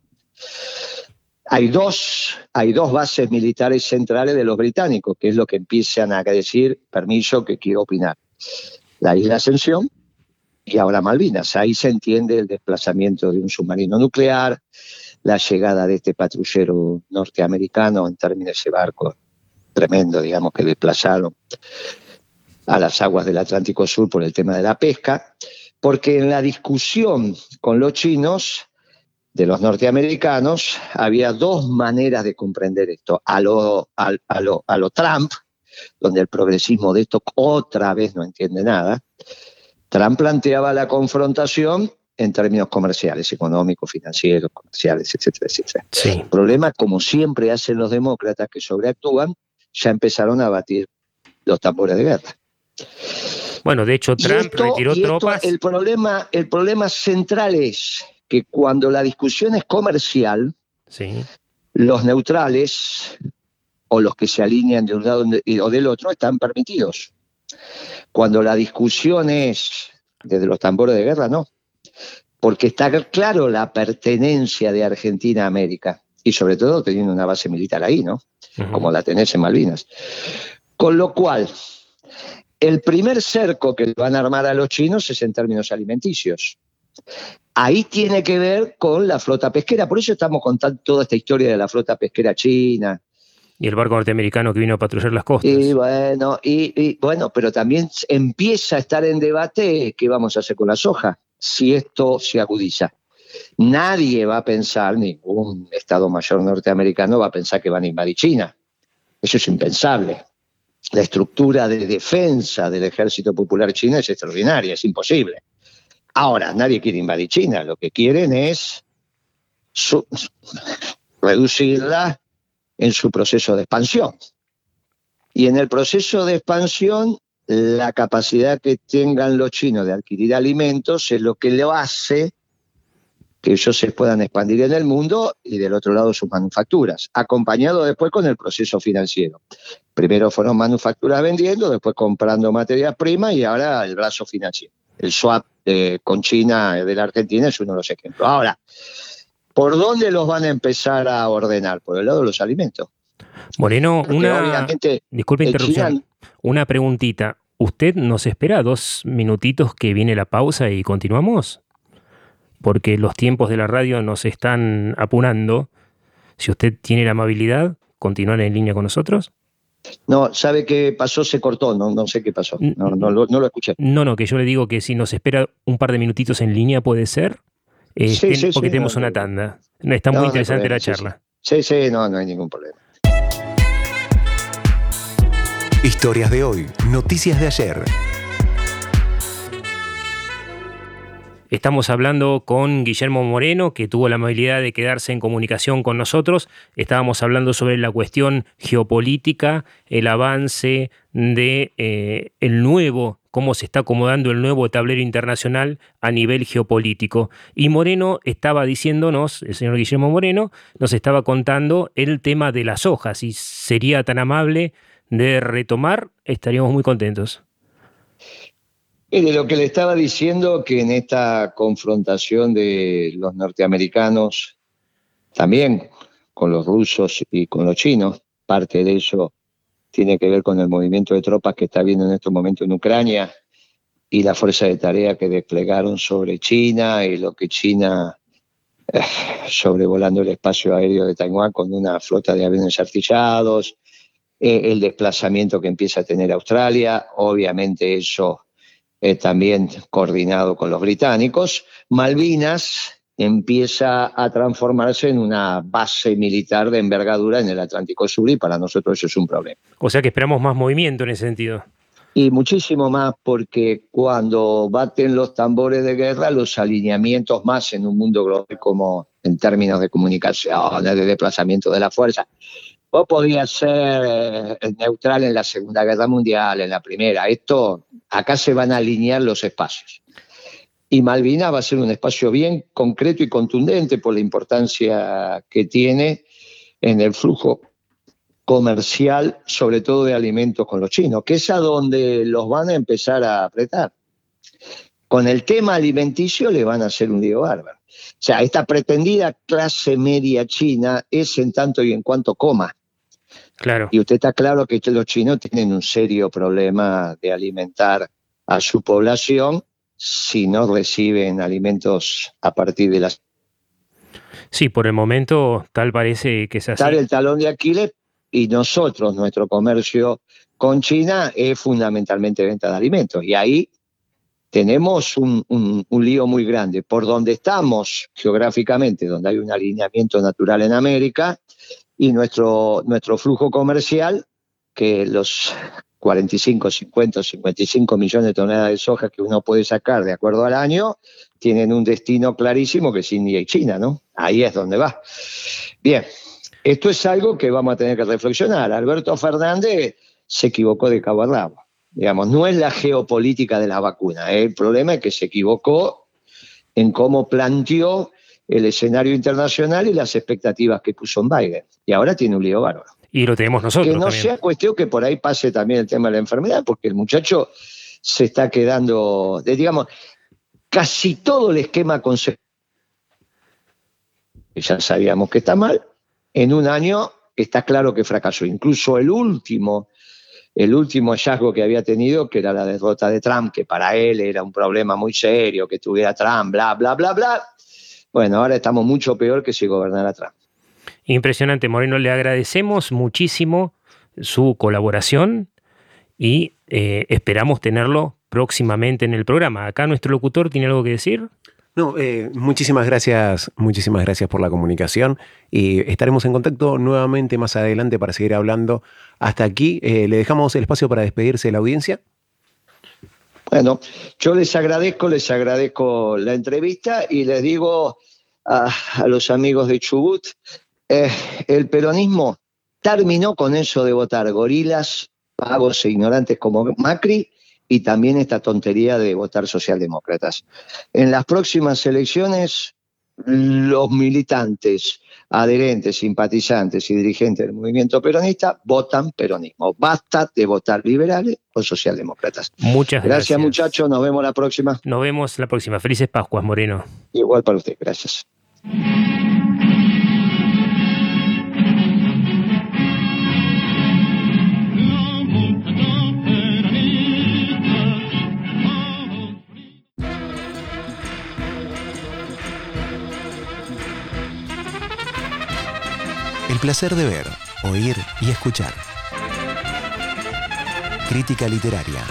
Hay dos, hay dos bases militares centrales de los británicos, que es lo que empiezan a decir, permiso, que quiero opinar. La isla Ascensión y ahora Malvinas. Ahí se entiende el desplazamiento de un submarino nuclear, la llegada de este patrullero norteamericano en términos de ese barco tremendo, digamos, que desplazaron a las aguas del Atlántico Sur por el tema de la pesca, porque en la discusión con los chinos de los norteamericanos, había dos maneras de comprender esto. A lo, a, lo, a lo Trump, donde el progresismo de esto otra vez no entiende nada, Trump planteaba la confrontación en términos comerciales, económicos, financieros, comerciales, etcétera, etcétera. El problema, como siempre hacen los demócratas que sobreactúan, ya empezaron a batir los tambores de guerra. Bueno, de hecho, Trump retiró tropas. el, problema, el problema central es que cuando la discusión es comercial, los neutrales o los que se alinean de un lado o del otro están permitidos. Cuando la discusión es desde los tambores de guerra, no. Porque está claro la pertenencia de Argentina a América y sobre todo teniendo una base militar ahí, ¿no? Como la tenés en Malvinas. Con lo cual, el primer cerco que van a armar a los chinos es en términos alimenticios. Ahí tiene que ver con la flota pesquera, por eso estamos contando toda esta historia de la flota pesquera china. Y el barco norteamericano que vino a patrullar las costas. Y bueno, y, bueno, pero también empieza a estar en debate qué vamos a hacer con la soja, si esto se agudiza. Nadie va a pensar, ningún Estado Mayor norteamericano va a pensar que van a invadir China. Eso es impensable. La estructura de defensa del ejército popular chino es extraordinaria, es imposible. Ahora, nadie quiere invadir China, lo que quieren es reducirla en su proceso de expansión. Y en el proceso de expansión, la capacidad que tengan los chinos de adquirir alimentos es lo que lo hace que ellos se puedan expandir en el mundo y del otro lado sus manufacturas, acompañado después con el proceso financiero. Primero fueron manufacturas vendiendo, después comprando materias primas y ahora el brazo financiero. El swap con China de la Argentina es uno de los ejemplos. Ahora, ¿por dónde los van a empezar a ordenar? Por el lado de los alimentos. Moreno, una, disculpe interrupción, una preguntita. ¿Usted nos espera dos minutitos que viene la pausa y continuamos? Porque los tiempos de la radio nos están apurando. Si usted tiene la amabilidad, continuar en línea con nosotros. No, ¿sabe qué pasó? Se cortó, no, no sé qué pasó. No, no, lo escuché. No, no, que yo le digo que si nos espera un par de minutitos en línea puede ser. Eh, sí, sí, porque tenemos una tanda. Está muy interesante la charla. Sí, sí, no, no hay ningún problema. Historias de hoy, noticias de ayer. Estamos hablando con Guillermo Moreno, que tuvo la amabilidad de quedarse en comunicación con nosotros. Estábamos hablando sobre la cuestión geopolítica, el avance de eh, el nuevo, cómo se está acomodando el nuevo tablero internacional a nivel geopolítico. Y Moreno estaba diciéndonos, el señor Guillermo Moreno, nos estaba contando el tema de las hojas. Y sería tan amable de retomar, estaríamos muy contentos. De lo que le estaba diciendo, que en esta confrontación de los norteamericanos, también con los rusos y con los chinos, parte de eso tiene que ver con el movimiento de tropas que está habiendo en estos momentos en Ucrania y la fuerza de tarea que desplegaron sobre China y lo que China eh, sobrevolando el espacio aéreo de Taiwán con una flota de aviones artillados, eh, el desplazamiento que empieza a tener Australia, obviamente eso eh, también coordinado con los británicos, Malvinas empieza a transformarse en una base militar de envergadura en el Atlántico Sur y para nosotros eso es un problema. O sea que esperamos más movimiento en ese sentido. Y muchísimo más porque cuando baten los tambores de guerra, los alineamientos más en un mundo global como en términos de comunicación, de desplazamiento de la fuerza, Vos podías ser eh, neutral en la Segunda Guerra Mundial, en la Primera. Esto, acá se van a alinear los espacios. Y Malvinas va a ser un espacio bien concreto y contundente por la importancia que tiene en el flujo comercial, sobre todo de alimentos con los chinos, que es a donde los van a empezar a apretar. Con el tema alimenticio le van a hacer un lío bárbaro. O sea, esta pretendida clase media china es en tanto y en cuanto coma. Y usted está claro que los chinos tienen un serio problema de alimentar a su población si no reciben alimentos a partir de las... Sí, por el momento tal parece que así. Tal el talón de Aquiles y nosotros, nuestro comercio con China es fundamentalmente venta de alimentos. Y ahí tenemos un, un, lío muy grande. Por donde estamos geográficamente, donde hay un alineamiento natural en América, y nuestro, nuestro flujo comercial, que los 45, 50, 55 millones de toneladas de soja que uno puede sacar de acuerdo al año, tienen un destino clarísimo que es India y China, ¿no? Ahí es donde va. Bien, esto es algo que vamos a tener que reflexionar. Alberto Fernández se equivocó de cabo a rabo. Digamos, no es la geopolítica de la vacuna. ¿eh? El problema es que se equivocó en cómo planteó el escenario internacional y las expectativas que puso en Biden. Y ahora tiene un lío bárbaro. Y lo tenemos nosotros. Que no sea cuestión que por ahí pase también el tema de la enfermedad, porque el muchacho se está quedando, digamos, casi todo el esquema que ya sabíamos que está mal, en un año está claro que fracasó. Incluso el último, el último hallazgo que había tenido, que era la derrota de Trump, que para él era un problema muy serio, que tuviera Trump, bla, bla, bla, bla, bueno, ahora estamos mucho peor que si gobernara Trump. Impresionante, Moreno. Le agradecemos muchísimo su colaboración y eh, esperamos tenerlo próximamente en el programa. Acá nuestro locutor tiene algo que decir. No, eh, muchísimas gracias, muchísimas gracias por la comunicación y estaremos en contacto nuevamente más adelante para seguir hablando. Hasta aquí, eh, le dejamos el espacio para despedirse de la audiencia. Bueno, yo les agradezco, les agradezco la entrevista y les digo a, los amigos de Chubut, eh, el peronismo terminó con eso de votar gorilas, pagos e ignorantes como Macri y también esta tontería de votar socialdemócratas. En las próximas elecciones, los militantes, adherentes, simpatizantes y dirigentes del movimiento peronista votan peronismo. Basta de votar liberales o socialdemócratas. Muchas gracias. Gracias muchachos, nos vemos la próxima. Nos vemos la próxima. Felices Pascuas, Moreno. Igual para usted, gracias. Placer de ver, oír y escuchar. Crítica literaria.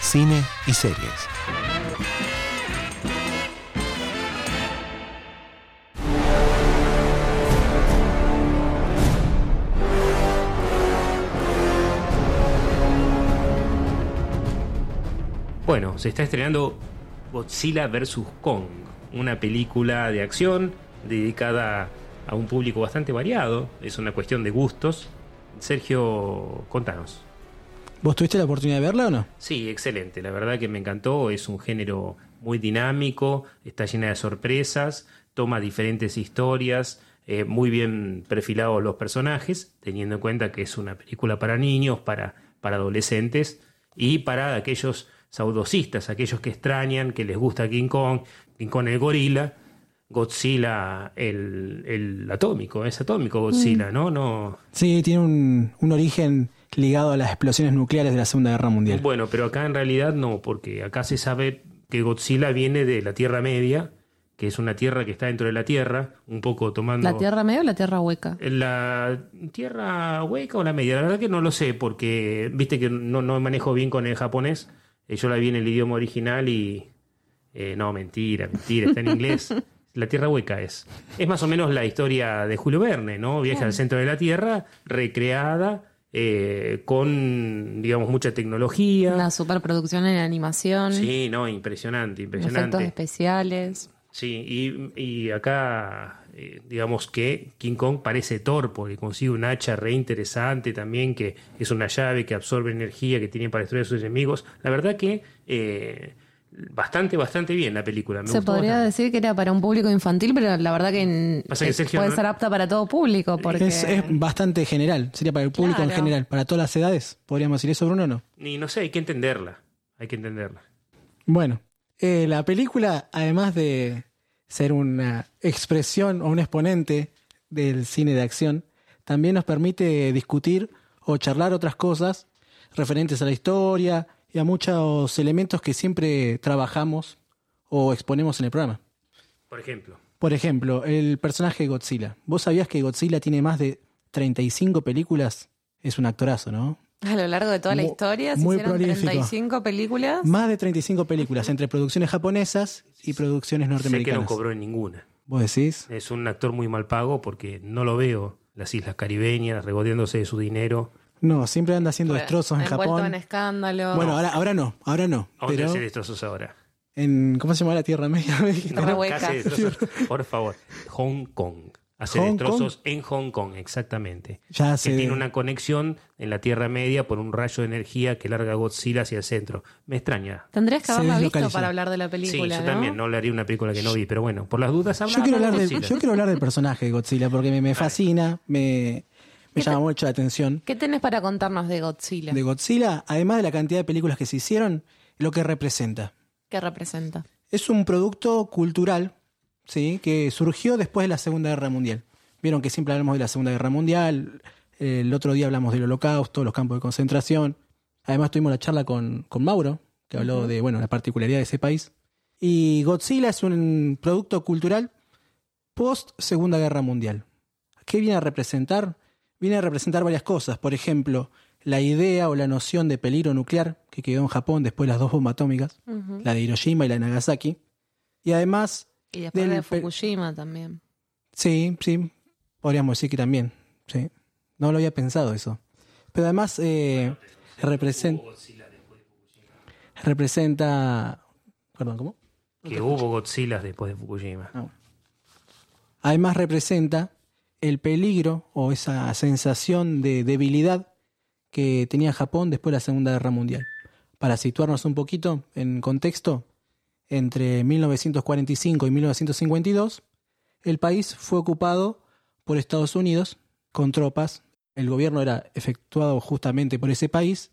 Cine y series. Bueno, se está estrenando Godzilla vs. Kong, una película de acción dedicada a un público bastante variado, es una cuestión de gustos. Sergio, contanos. ¿Vos tuviste la oportunidad de verla o no? Sí, excelente, la verdad que me encantó, es un género muy dinámico, está llena de sorpresas, toma diferentes historias, eh, muy bien perfilados los personajes, teniendo en cuenta que es una película para niños, para, para adolescentes y para aquellos saudosistas, aquellos que extrañan, que les gusta King Kong, King Kong el gorila, Godzilla el, el atómico, es atómico Godzilla, ¿no? no Sí, tiene un, un origen ligado a las explosiones nucleares de la Segunda Guerra Mundial. Bueno, pero acá en realidad no, porque acá se sabe que Godzilla viene de la Tierra Media, que es una tierra que está dentro de la Tierra, un poco tomando... ¿La Tierra media o la Tierra hueca? La Tierra hueca o la media, la verdad que no lo sé, porque viste que no, no manejo bien con el japonés, eh, yo la vi en el idioma original y... Eh, no, mentira, mentira, está en inglés. La Tierra Hueca es. Es más o menos la historia de Julio Verne, ¿no? Viaja Claro. al centro de la Tierra, recreada, eh, con, digamos, mucha tecnología. Una superproducción en animación, Sí, no, impresionante, efectos impresionante. especiales. Sí, y, y acá, eh, digamos que King Kong parece Thor, porque consigue un hacha re interesante también, que es una llave que absorbe energía que tiene para destruir a sus enemigos. La verdad que eh, bastante, bastante bien la película. Me Se gustó podría bastante. decir que era para un público infantil, pero la verdad que, en- Pasa que Sergio puede no- ser apta para todo público. Porque... Es, es bastante general, sería para el público en general, para todas las edades. ¿Podríamos decir eso, Bruno no? Y no sé, hay que entenderla. Hay que entenderla. Bueno, eh, la película, además de ser una expresión o un exponente del cine de acción, también nos permite discutir o charlar otras cosas referentes a la historia y a muchos elementos que siempre trabajamos o exponemos en el programa. Por ejemplo. Por ejemplo, el personaje de Godzilla. ¿Vos sabías que Godzilla tiene más de 35 películas? Es un actorazo, ¿no? A lo largo de toda la Mu- historia se muy hicieron prolífico. 35 películas. Más de 35 películas entre producciones japonesas y producciones Sé que norteamericanas. no cobró en ninguna. ¿Vos decís? Es un actor muy mal pago porque no lo veo las islas caribeñas regodeándose de su dinero. No, siempre anda haciendo destrozos en envuelto Japón. en escándalo. Bueno, ahora, ahora no, ahora no. ¿A dónde Pero hace destrozos ahora? en ¿cómo se llama la Tierra Media? Tierra Hueca. Hace destrozos, por favor. Hong Kong. Hace Hong destrozos en Hong Kong, exactamente. Ya que se- tiene una conexión en la Tierra Media por un rayo de energía que larga Godzilla hacia el centro. Me extraña. Tendrías que haberla visto para hablar de la Sí, película, yo ¿no? también no le haría una película que no vi, pero bueno, por las dudas habla Yo quiero, habla hablar de yo quiero hablar del personaje de Godzilla porque me, me fascina, me, me llama mucho la atención. ¿Qué tenés para contarnos de Godzilla? De Godzilla, además de la cantidad de películas que se hicieron, lo que representa. ¿Qué representa? Es un producto cultural, ¿sí? Que surgió después de la Segunda Guerra Mundial. Vieron que siempre hablamos de la Segunda Guerra Mundial, el otro día hablamos del Holocausto, los campos de concentración. Además tuvimos la charla con, con Mauro, que habló de bueno, la particularidad de ese país. Y Godzilla es un producto cultural post Segunda Guerra Mundial. ¿Qué viene a representar? Viene a representar varias cosas. Por ejemplo, la idea o la noción de peligro nuclear que quedó en Japón después de las dos bombas atómicas, la de Hiroshima y la de Nagasaki. Y además... Y después del de Fukushima también. Sí, sí, podríamos decir que también. Sí. No lo había pensado eso. Pero además eh, representa... Representa... Perdón, ¿cómo? Que hubo Godzilla después de Fukushima. Además representa el peligro o esa sensación de debilidad que tenía Japón después de la Segunda Guerra Mundial. Para situarnos un poquito en contexto, entre 1945 y 1952, el país fue ocupado por Estados Unidos con tropas. El gobierno era efectuado justamente por ese país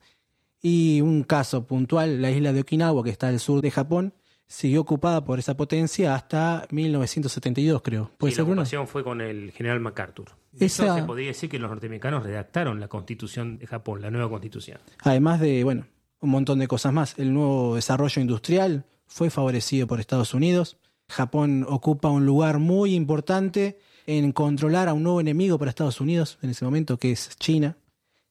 y un caso puntual, la isla de Okinawa, que está al sur de Japón, siguió ocupada por esa potencia hasta 1972, creo. ¿Puede y la ser, Bruno? ocupación fue con el general MacArthur. Esa- hecho, se podría decir que los norteamericanos redactaron la constitución de Japón, la nueva constitución. Además de, bueno, un montón de cosas más. El nuevo desarrollo industrial fue favorecido por Estados Unidos. Japón ocupa un lugar muy importante en controlar a un nuevo enemigo para Estados Unidos en ese momento, que es China.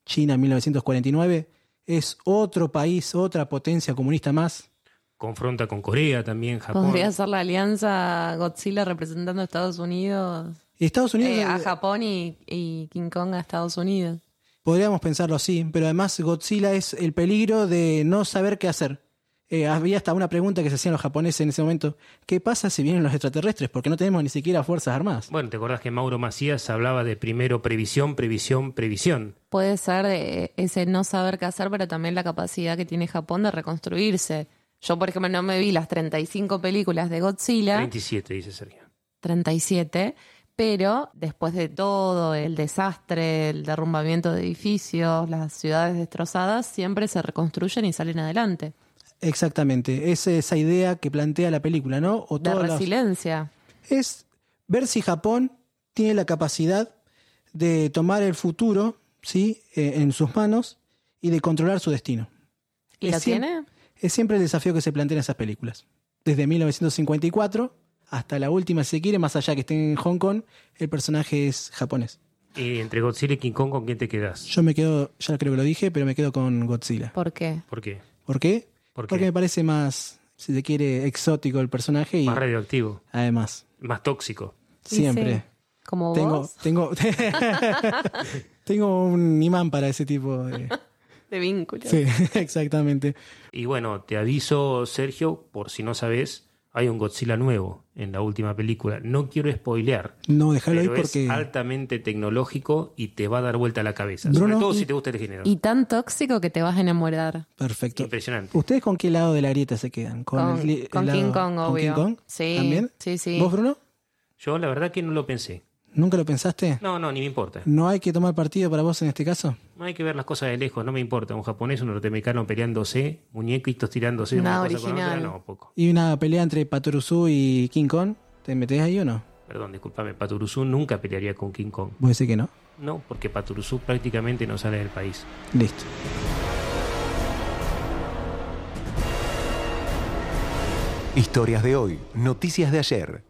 China en 1949 es otro país, otra potencia comunista más. Confronta con Corea también, Japón. Podría ser la alianza Godzilla representando a Estados Unidos. Y Estados Unidos, eh, a Japón y, y King Kong a Estados Unidos. podríamos pensarlo así, pero además Godzilla es el peligro de no saber qué hacer. Eh, había hasta una pregunta que se hacían los japoneses en ese momento. ¿Qué pasa si vienen los extraterrestres? Porque no tenemos ni siquiera fuerzas armadas. Bueno, ¿te acordás que Mauro Macías hablaba de primero previsión, previsión, previsión? Puede ser eh, ese no saber qué hacer, pero también la capacidad que tiene Japón de reconstruirse. Yo, por ejemplo, no me vi las 35 películas de Godzilla. 27, dice Sergio. 37, pero después de todo el desastre, el derrumbamiento de edificios, las ciudades destrozadas, siempre se reconstruyen y salen adelante. Exactamente, es esa idea que plantea la película, ¿no? O De todas las- resiliencia. Es ver si Japón tiene la capacidad de tomar el futuro, ¿sí? Eh, en sus manos y de controlar su destino. ¿Y Es lo tiene? Es siempre el desafío que se plantea en esas películas. Desde 1954 hasta la última, si se quiere, más allá que esté en Hong Kong, el personaje es japonés. Y entre Godzilla y King Kong, ¿con quién te quedas? Yo me quedo, ya creo que lo dije, pero me quedo con Godzilla. ¿Por qué? ¿Por qué? ¿Por qué? ¿Por qué? Porque me parece más, si se quiere, exótico el personaje y Más radioactivo, además, más tóxico. Siempre. sí, Como Tengo, vos, tengo, tengo un imán para ese tipo de... de vínculo. Sí, exactamente. Y bueno, te aviso, Sergio, por si no sabes, hay un Godzilla nuevo en la última película. No quiero spoilear. No, déjalo ahí porque... es altamente tecnológico y te va a dar vuelta la cabeza. Bruno, Sobre todo y- si te gusta el género. Y tan tóxico que te vas a enamorar. Perfecto. Impresionante. ¿Ustedes con qué lado de la grieta se quedan? ¿Con, Con- el con lado- King Kong, ¿con obvio. King Kong? Sí, ¿También? sí, sí. ¿Vos, Bruno? Yo la verdad que no lo pensé. ¿Nunca lo pensaste? No, no, ni me importa. ¿No hay que tomar partido para vos en este caso? No hay que ver las cosas de lejos, no me importa. Un japonés, un norteamericano peleándose, muñequitos tirándose, Nada una cosa con otra, no, poco. ¿Y una pelea entre Patoruzú y King Kong? ¿Te metés ahí o no? Perdón, discúlpame, Paturuzú nunca pelearía con King Kong. Vos decís que no. No, porque Paturuzú prácticamente no sale del país. Listo. Historias de hoy, noticias de ayer.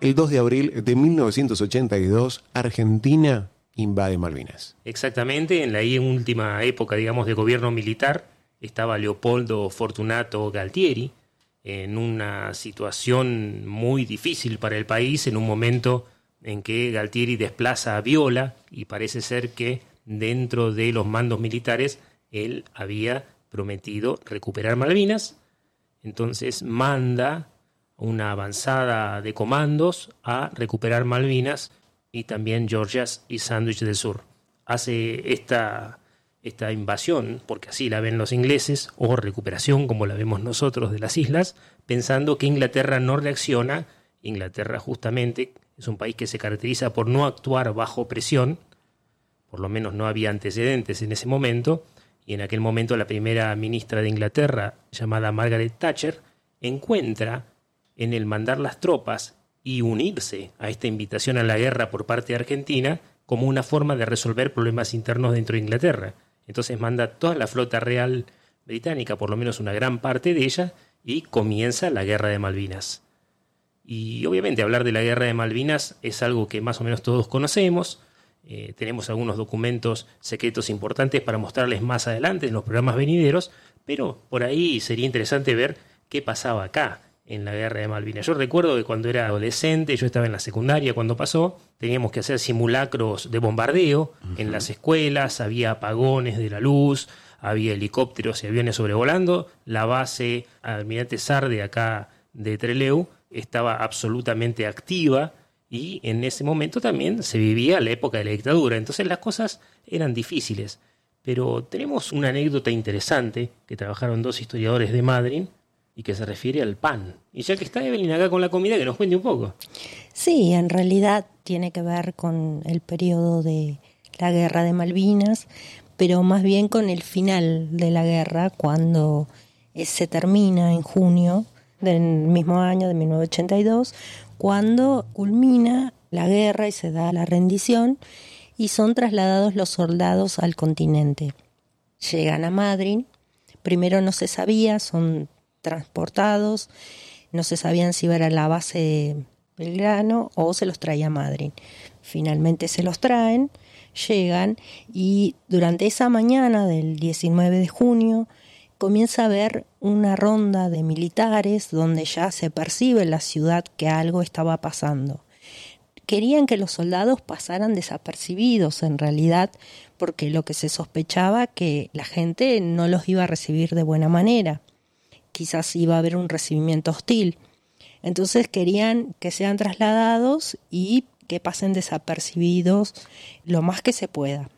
El 2 de abril de 1982, Argentina invade Malvinas. Exactamente, en la última época, digamos, de gobierno militar, estaba Leopoldo Fortunato Galtieri en una situación muy difícil para el país, en un momento en que Galtieri desplaza a Viola y parece ser que dentro de los mandos militares él había prometido recuperar Malvinas, entonces manda una avanzada de comandos a recuperar Malvinas y también Georgias y Sandwich del Sur. Hace esta, esta invasión, porque así la ven los ingleses, o recuperación como la vemos nosotros de las islas, pensando que Inglaterra no reacciona. Inglaterra justamente es un país que se caracteriza por no actuar bajo presión, por lo menos no había antecedentes en ese momento, y en aquel momento la primera ministra de Inglaterra, llamada Margaret Thatcher, encuentra en el mandar las tropas y unirse a esta invitación a la guerra por parte de Argentina como una forma de resolver problemas internos dentro de Inglaterra. Entonces manda toda la flota real británica, por lo menos una gran parte de ella, y comienza la guerra de Malvinas. Y obviamente hablar de la guerra de Malvinas es algo que más o menos todos conocemos, eh, tenemos algunos documentos secretos importantes para mostrarles más adelante en los programas venideros, pero por ahí sería interesante ver qué pasaba acá en la guerra de Malvinas. Yo recuerdo que cuando era adolescente, yo estaba en la secundaria cuando pasó, teníamos que hacer simulacros de bombardeo en las escuelas, había apagones de la luz, había helicópteros y aviones sobrevolando, la base Almirante Sarde acá de Treleu estaba absolutamente activa y en ese momento también se vivía la época de la dictadura, entonces las cosas eran difíciles. Pero tenemos una anécdota interesante que trabajaron dos historiadores de Madrid y que se refiere al pan. Y ya que está Evelyn acá con la comida, que nos cuente un poco. Sí, en realidad tiene que ver con el periodo de la guerra de Malvinas, pero más bien con el final de la guerra, cuando eh, se termina en junio del mismo año de 1982, cuando culmina la guerra y se da la rendición y son trasladados los soldados al continente. Llegan a Madrid, primero no se sabía, son transportados, no se sabían si iba a la base Belgrano o se los traía a Madrid. Finalmente se los traen, llegan y durante esa mañana del 19 de junio comienza a haber una ronda de militares donde ya se percibe en la ciudad que algo estaba pasando. Querían que los soldados pasaran desapercibidos en realidad porque lo que se sospechaba que la gente no los iba a recibir de buena manera. Quizás iba a haber un recibimiento hostil. Entonces querían que sean trasladados y que pasen desapercibidos lo más que se pueda.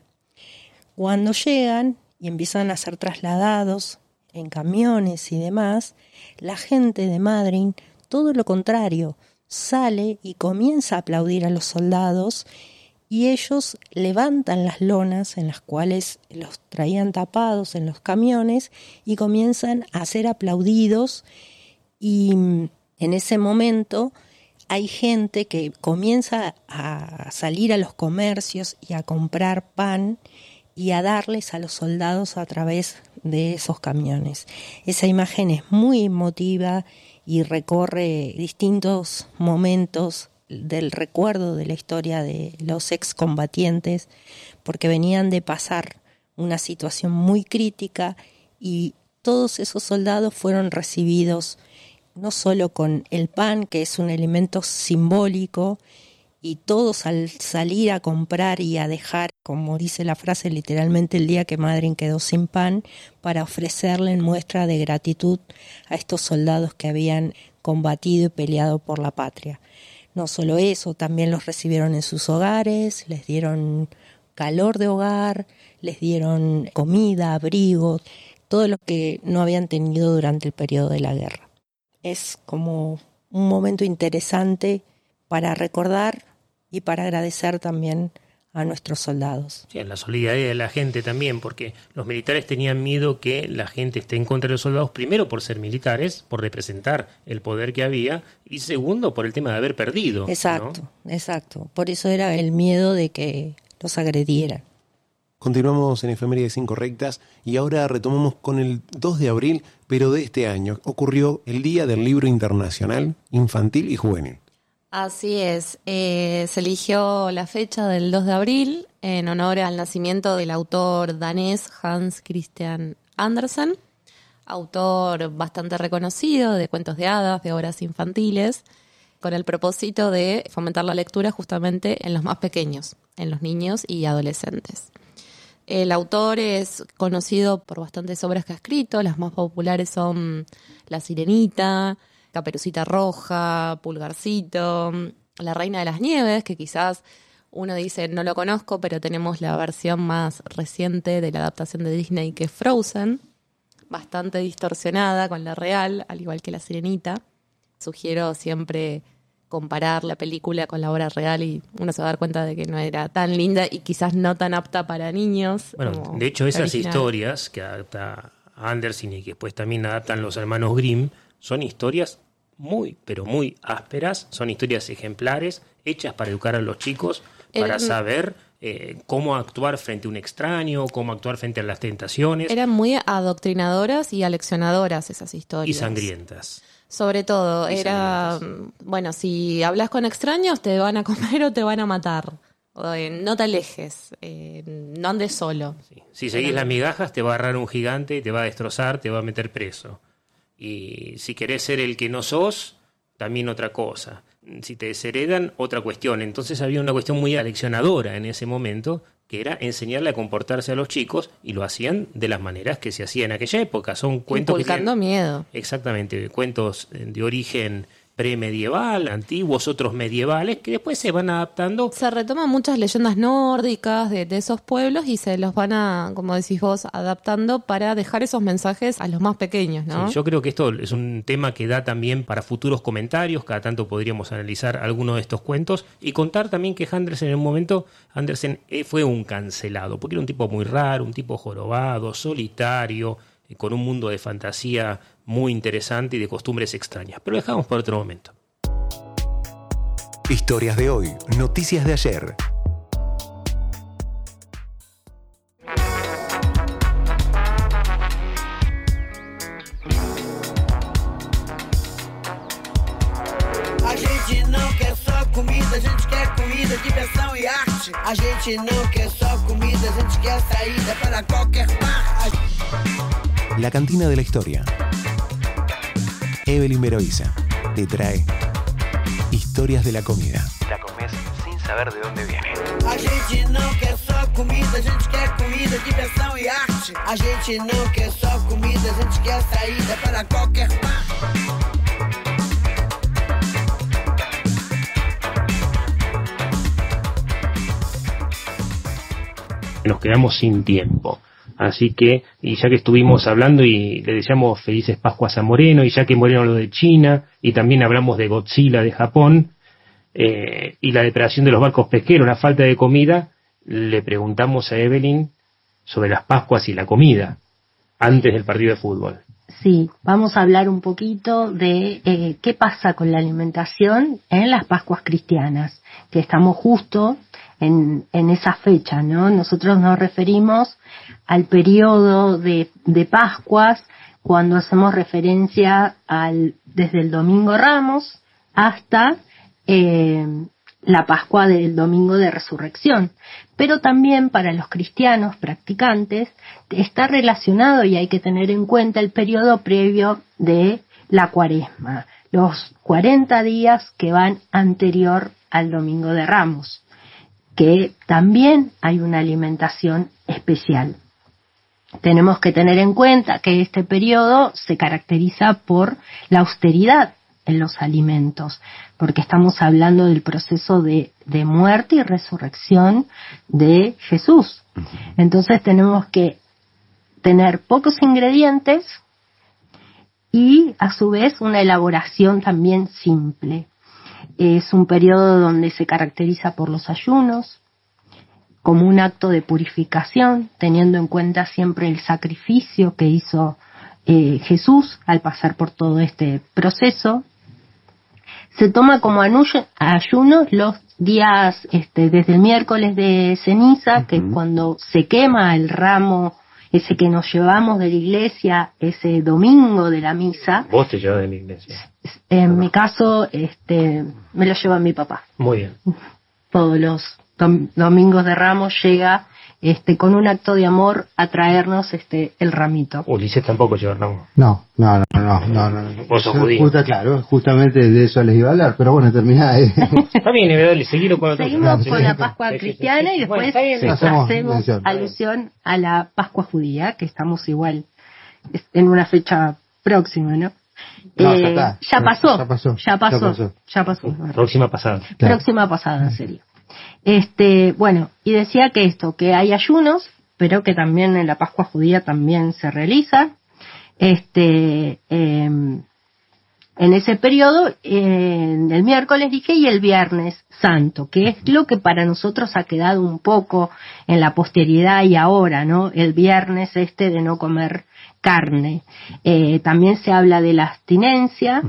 Cuando llegan y empiezan a ser trasladados en camiones y demás, la gente de Madrid, todo lo contrario, sale y comienza a aplaudir a los soldados y ellos levantan las lonas en las cuales los traían tapados en los camiones y comienzan a ser aplaudidos y mm, en ese momento hay gente que comienza a salir a los comercios y a comprar pan y a darles a los soldados a través de esos camiones. Esa imagen es muy emotiva y recorre distintos momentos del recuerdo de la historia de los excombatientes, porque venían de pasar una situación muy crítica y todos esos soldados fueron recibidos no solo con el pan, que es un elemento simbólico y todos al salir a comprar y a dejar, como dice la frase literalmente el día que Madrid quedó sin pan, para ofrecerle en muestra de gratitud a estos soldados que habían combatido y peleado por la patria. No solo eso, también los recibieron en sus hogares, les dieron calor de hogar, les dieron comida, abrigo, todo lo que no habían tenido durante el periodo de la guerra. Es como un momento interesante para recordar y para agradecer también a nuestros soldados. Sí, la solidaridad de la gente también, porque los militares tenían miedo que la gente esté en contra de los soldados, primero por ser militares, por representar el poder que había, y segundo por el tema de haber perdido. Exacto, exacto. Por eso era el miedo de que los agredieran. Continuamos en Efemérides Incorrectas y ahora retomamos con el 2 de abril, pero de este año. Ocurrió el Día del Libro Internacional Infantil y Juvenil. Así es, eh, se eligió la fecha del 2 de abril en honor al nacimiento del autor danés Hans Christian Andersen, autor bastante reconocido de cuentos de hadas, de obras infantiles, con el propósito de fomentar la lectura justamente en los más pequeños, en los niños y adolescentes. El autor es conocido por bastantes obras que ha escrito, las más populares son La Sirenita, Caperucita Roja, Pulgarcito, La Reina de las Nieves, que quizás uno dice no lo conozco, pero tenemos la versión más reciente de la adaptación de Disney que es Frozen, bastante distorsionada con la real, al igual que La Sirenita. Sugiero siempre comparar la película con la obra real y uno se va a dar cuenta de que no era tan linda y quizás no tan apta para niños. Bueno, de hecho esas historias que adapta Anderson y que después también adaptan los hermanos Grimm son historias muy, pero muy ásperas, son historias ejemplares, hechas para educar a los chicos, para saber eh, cómo actuar frente a un extraño, cómo actuar frente a las tentaciones. Eran muy adoctrinadoras y aleccionadoras esas historias. Y sangrientas. Sobre todo, era, bueno, si hablas con extraños te van a comer o te van a matar. Eh, no te alejes, eh, no andes solo. Si seguís las migajas te va a agarrar un gigante, te va a destrozar, te va a meter preso. Y si querés ser el que no sos, también otra cosa. Si te desheredan, otra cuestión. Entonces había una cuestión muy aleccionadora en ese momento que era enseñarle a comportarse a los chicos y lo hacían de las maneras que se hacía en aquella época. Son cuentos Inculcando miedo. Exactamente, cuentos de origen premedieval, antiguos, otros medievales, que después se van adaptando. Se retoman muchas leyendas nórdicas de, esos pueblos y se los van a, como decís vos, adaptando para dejar esos mensajes a los más pequeños, ¿no? yo creo que esto es un tema que da también para futuros comentarios, cada tanto podríamos analizar algunos de estos cuentos y contar también que Andersen en un momento, Andersen eh, fue un cancelado, porque era un tipo muy raro, un tipo jorobado, solitario, con un mundo de fantasía muy interesante y de costumbres extrañas. Pero dejamos por otro momento. Historias de hoy, noticias de ayer. A gente não quer só comida, a gente quer comida, diversão e arte. A gente não quer só comida, a gente quer saída para qualquer. La cantina de la historia. Evelyn Veroiza te trae historias de la comida. La comes sin saber de dónde viene. A gente não quer só comida, a gente quer comida, diversão e arte. A gente não quer só comida, a gente quer saída para qualquer parte. Nos quedamos sin tiempo. Así que, y ya que estuvimos hablando y le deseamos felices Pascuas a Moreno, y ya que Moreno lo de China, y también hablamos de Godzilla de Japón, eh, y la depredación de los barcos pesqueros, la falta de comida, le preguntamos a Evelyn sobre las Pascuas y la comida antes del partido de fútbol. Sí, vamos a hablar un poquito de eh, qué pasa con la alimentación en las Pascuas cristianas, que estamos justo en, esa fecha, ¿no? Nosotros nos referimos al periodo de, de Pascuas cuando hacemos referencia al desde el Domingo Ramos hasta eh, la Pascua del Domingo de Resurrección. Pero también para los cristianos practicantes está relacionado y hay que tener en cuenta el periodo previo de la cuaresma, los 40 días que van anterior al Domingo de Ramos, que también hay una alimentación especial. Tenemos que tener en cuenta que este periodo se caracteriza por la austeridad en los alimentos, porque estamos hablando del proceso de, de muerte y resurrección de Jesús. Entonces tenemos que tener pocos ingredientes y a su vez una elaboración también simple. Es un periodo donde se caracteriza por los ayunos, como un acto de purificación, teniendo en cuenta siempre el sacrificio que hizo eh, Jesús al pasar por todo este proceso. Se toma como ayuno los días este, desde el miércoles de ceniza, que es cuando se quema el ramo ese que nos llevamos de la iglesia, ese domingo de la misa. Vos te llevas de la iglesia. En mi caso, este, me lo lleva mi papá. Muy bien. Todos los domingos de Ramos llega este, con un acto de amor a traernos este, el ramito. Ulises tampoco lleva ramo. No, no, no, no, no. no. Vos sos judío. justa- claro, justamente de eso les iba a hablar, pero bueno, termina ahí. Está bien, dale, seguilo con. Seguimos con la Pascua cristiana y después hacemos mención. alusión a la Pascua judía, que estamos igual en una fecha próxima, ¿no? No, Eh, ya está. ya pasó, Ya pasó. ya pasó, Ya pasó. ya pasó. Próxima pasada. Claro. Próxima pasada, en serio. Este, bueno, y decía que esto, que hay ayunos, pero que también en la Pascua judía también se realiza. Este, em, en ese periodo, el miércoles dije y el viernes santo, que es lo que para nosotros ha quedado un poco en la posteridad y ahora, ¿no? El viernes este de no comer carne. Eh, también se habla de la abstinencia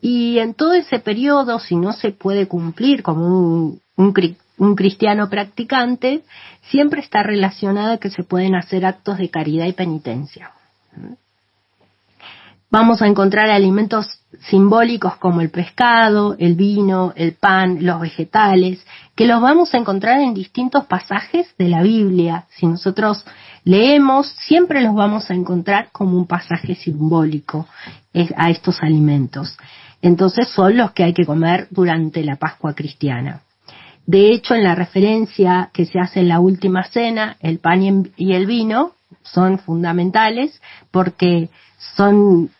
y en todo ese periodo, si no se puede cumplir como un, un, un cristiano practicante, siempre está relacionado que se pueden hacer actos de caridad y penitencia. Vamos a encontrar alimentos simbólicos como el pescado, el vino, el pan, los vegetales, que los vamos a encontrar en distintos pasajes de la Biblia. Si nosotros leemos, siempre los vamos a encontrar como un pasaje simbólico a estos alimentos. Entonces son los que hay que comer durante la Pascua cristiana. De hecho, en la referencia que se hace en la última cena, el pan y el vino son fundamentales porque son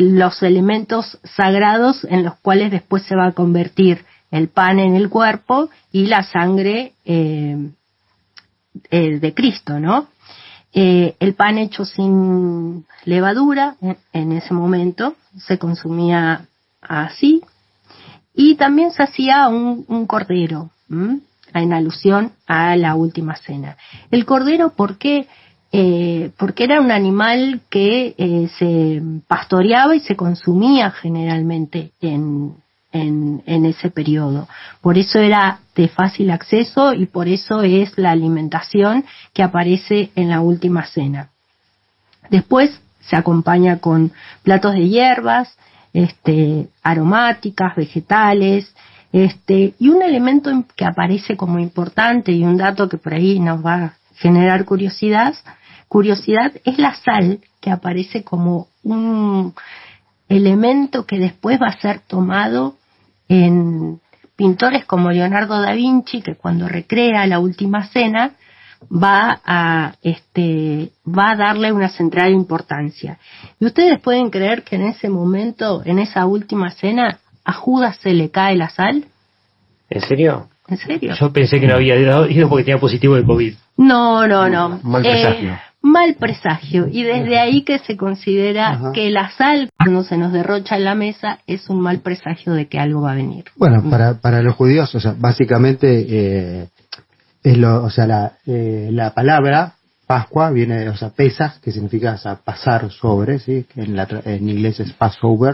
los elementos sagrados en los cuales después se va a convertir el pan en el cuerpo y la sangre eh, eh, de Cristo, ¿no? Eh, el pan hecho sin levadura en, ese momento se consumía así y también se hacía un, cordero en alusión a la última cena. El cordero, ¿por qué? Eh, porque era un animal que eh, se pastoreaba y se consumía generalmente en, ese periodo. Por eso era de fácil acceso y por eso es la alimentación que aparece en la última cena. Después se acompaña con platos de hierbas, este, aromáticas, vegetales, este, y un elemento que aparece como importante y un dato que por ahí nos va a generar curiosidad, curiosidad es la sal que aparece como un elemento que después va a ser tomado en pintores como Leonardo da Vinci, que cuando recrea la última cena va a este va a darle una central importancia. Y ustedes pueden creer que en ese momento, en esa última cena, a Judas se le cae la sal? ¿En serio? ¿En serio? Yo pensé que no había dado- ido porque tenía positivo de COVID. No, no, no. Mal Eh, presagio. Mal presagio. Y desde ahí que se considera que la sal, cuando se nos derrocha en la mesa, es un mal presagio de que algo va a venir. Bueno, para, para los judíos, o sea, básicamente eh, es lo, o sea, la, eh, la palabra Pascua viene, o sea, pesas, que significa o sea, pasar sobre, sí, que en, la, en inglés es Passover,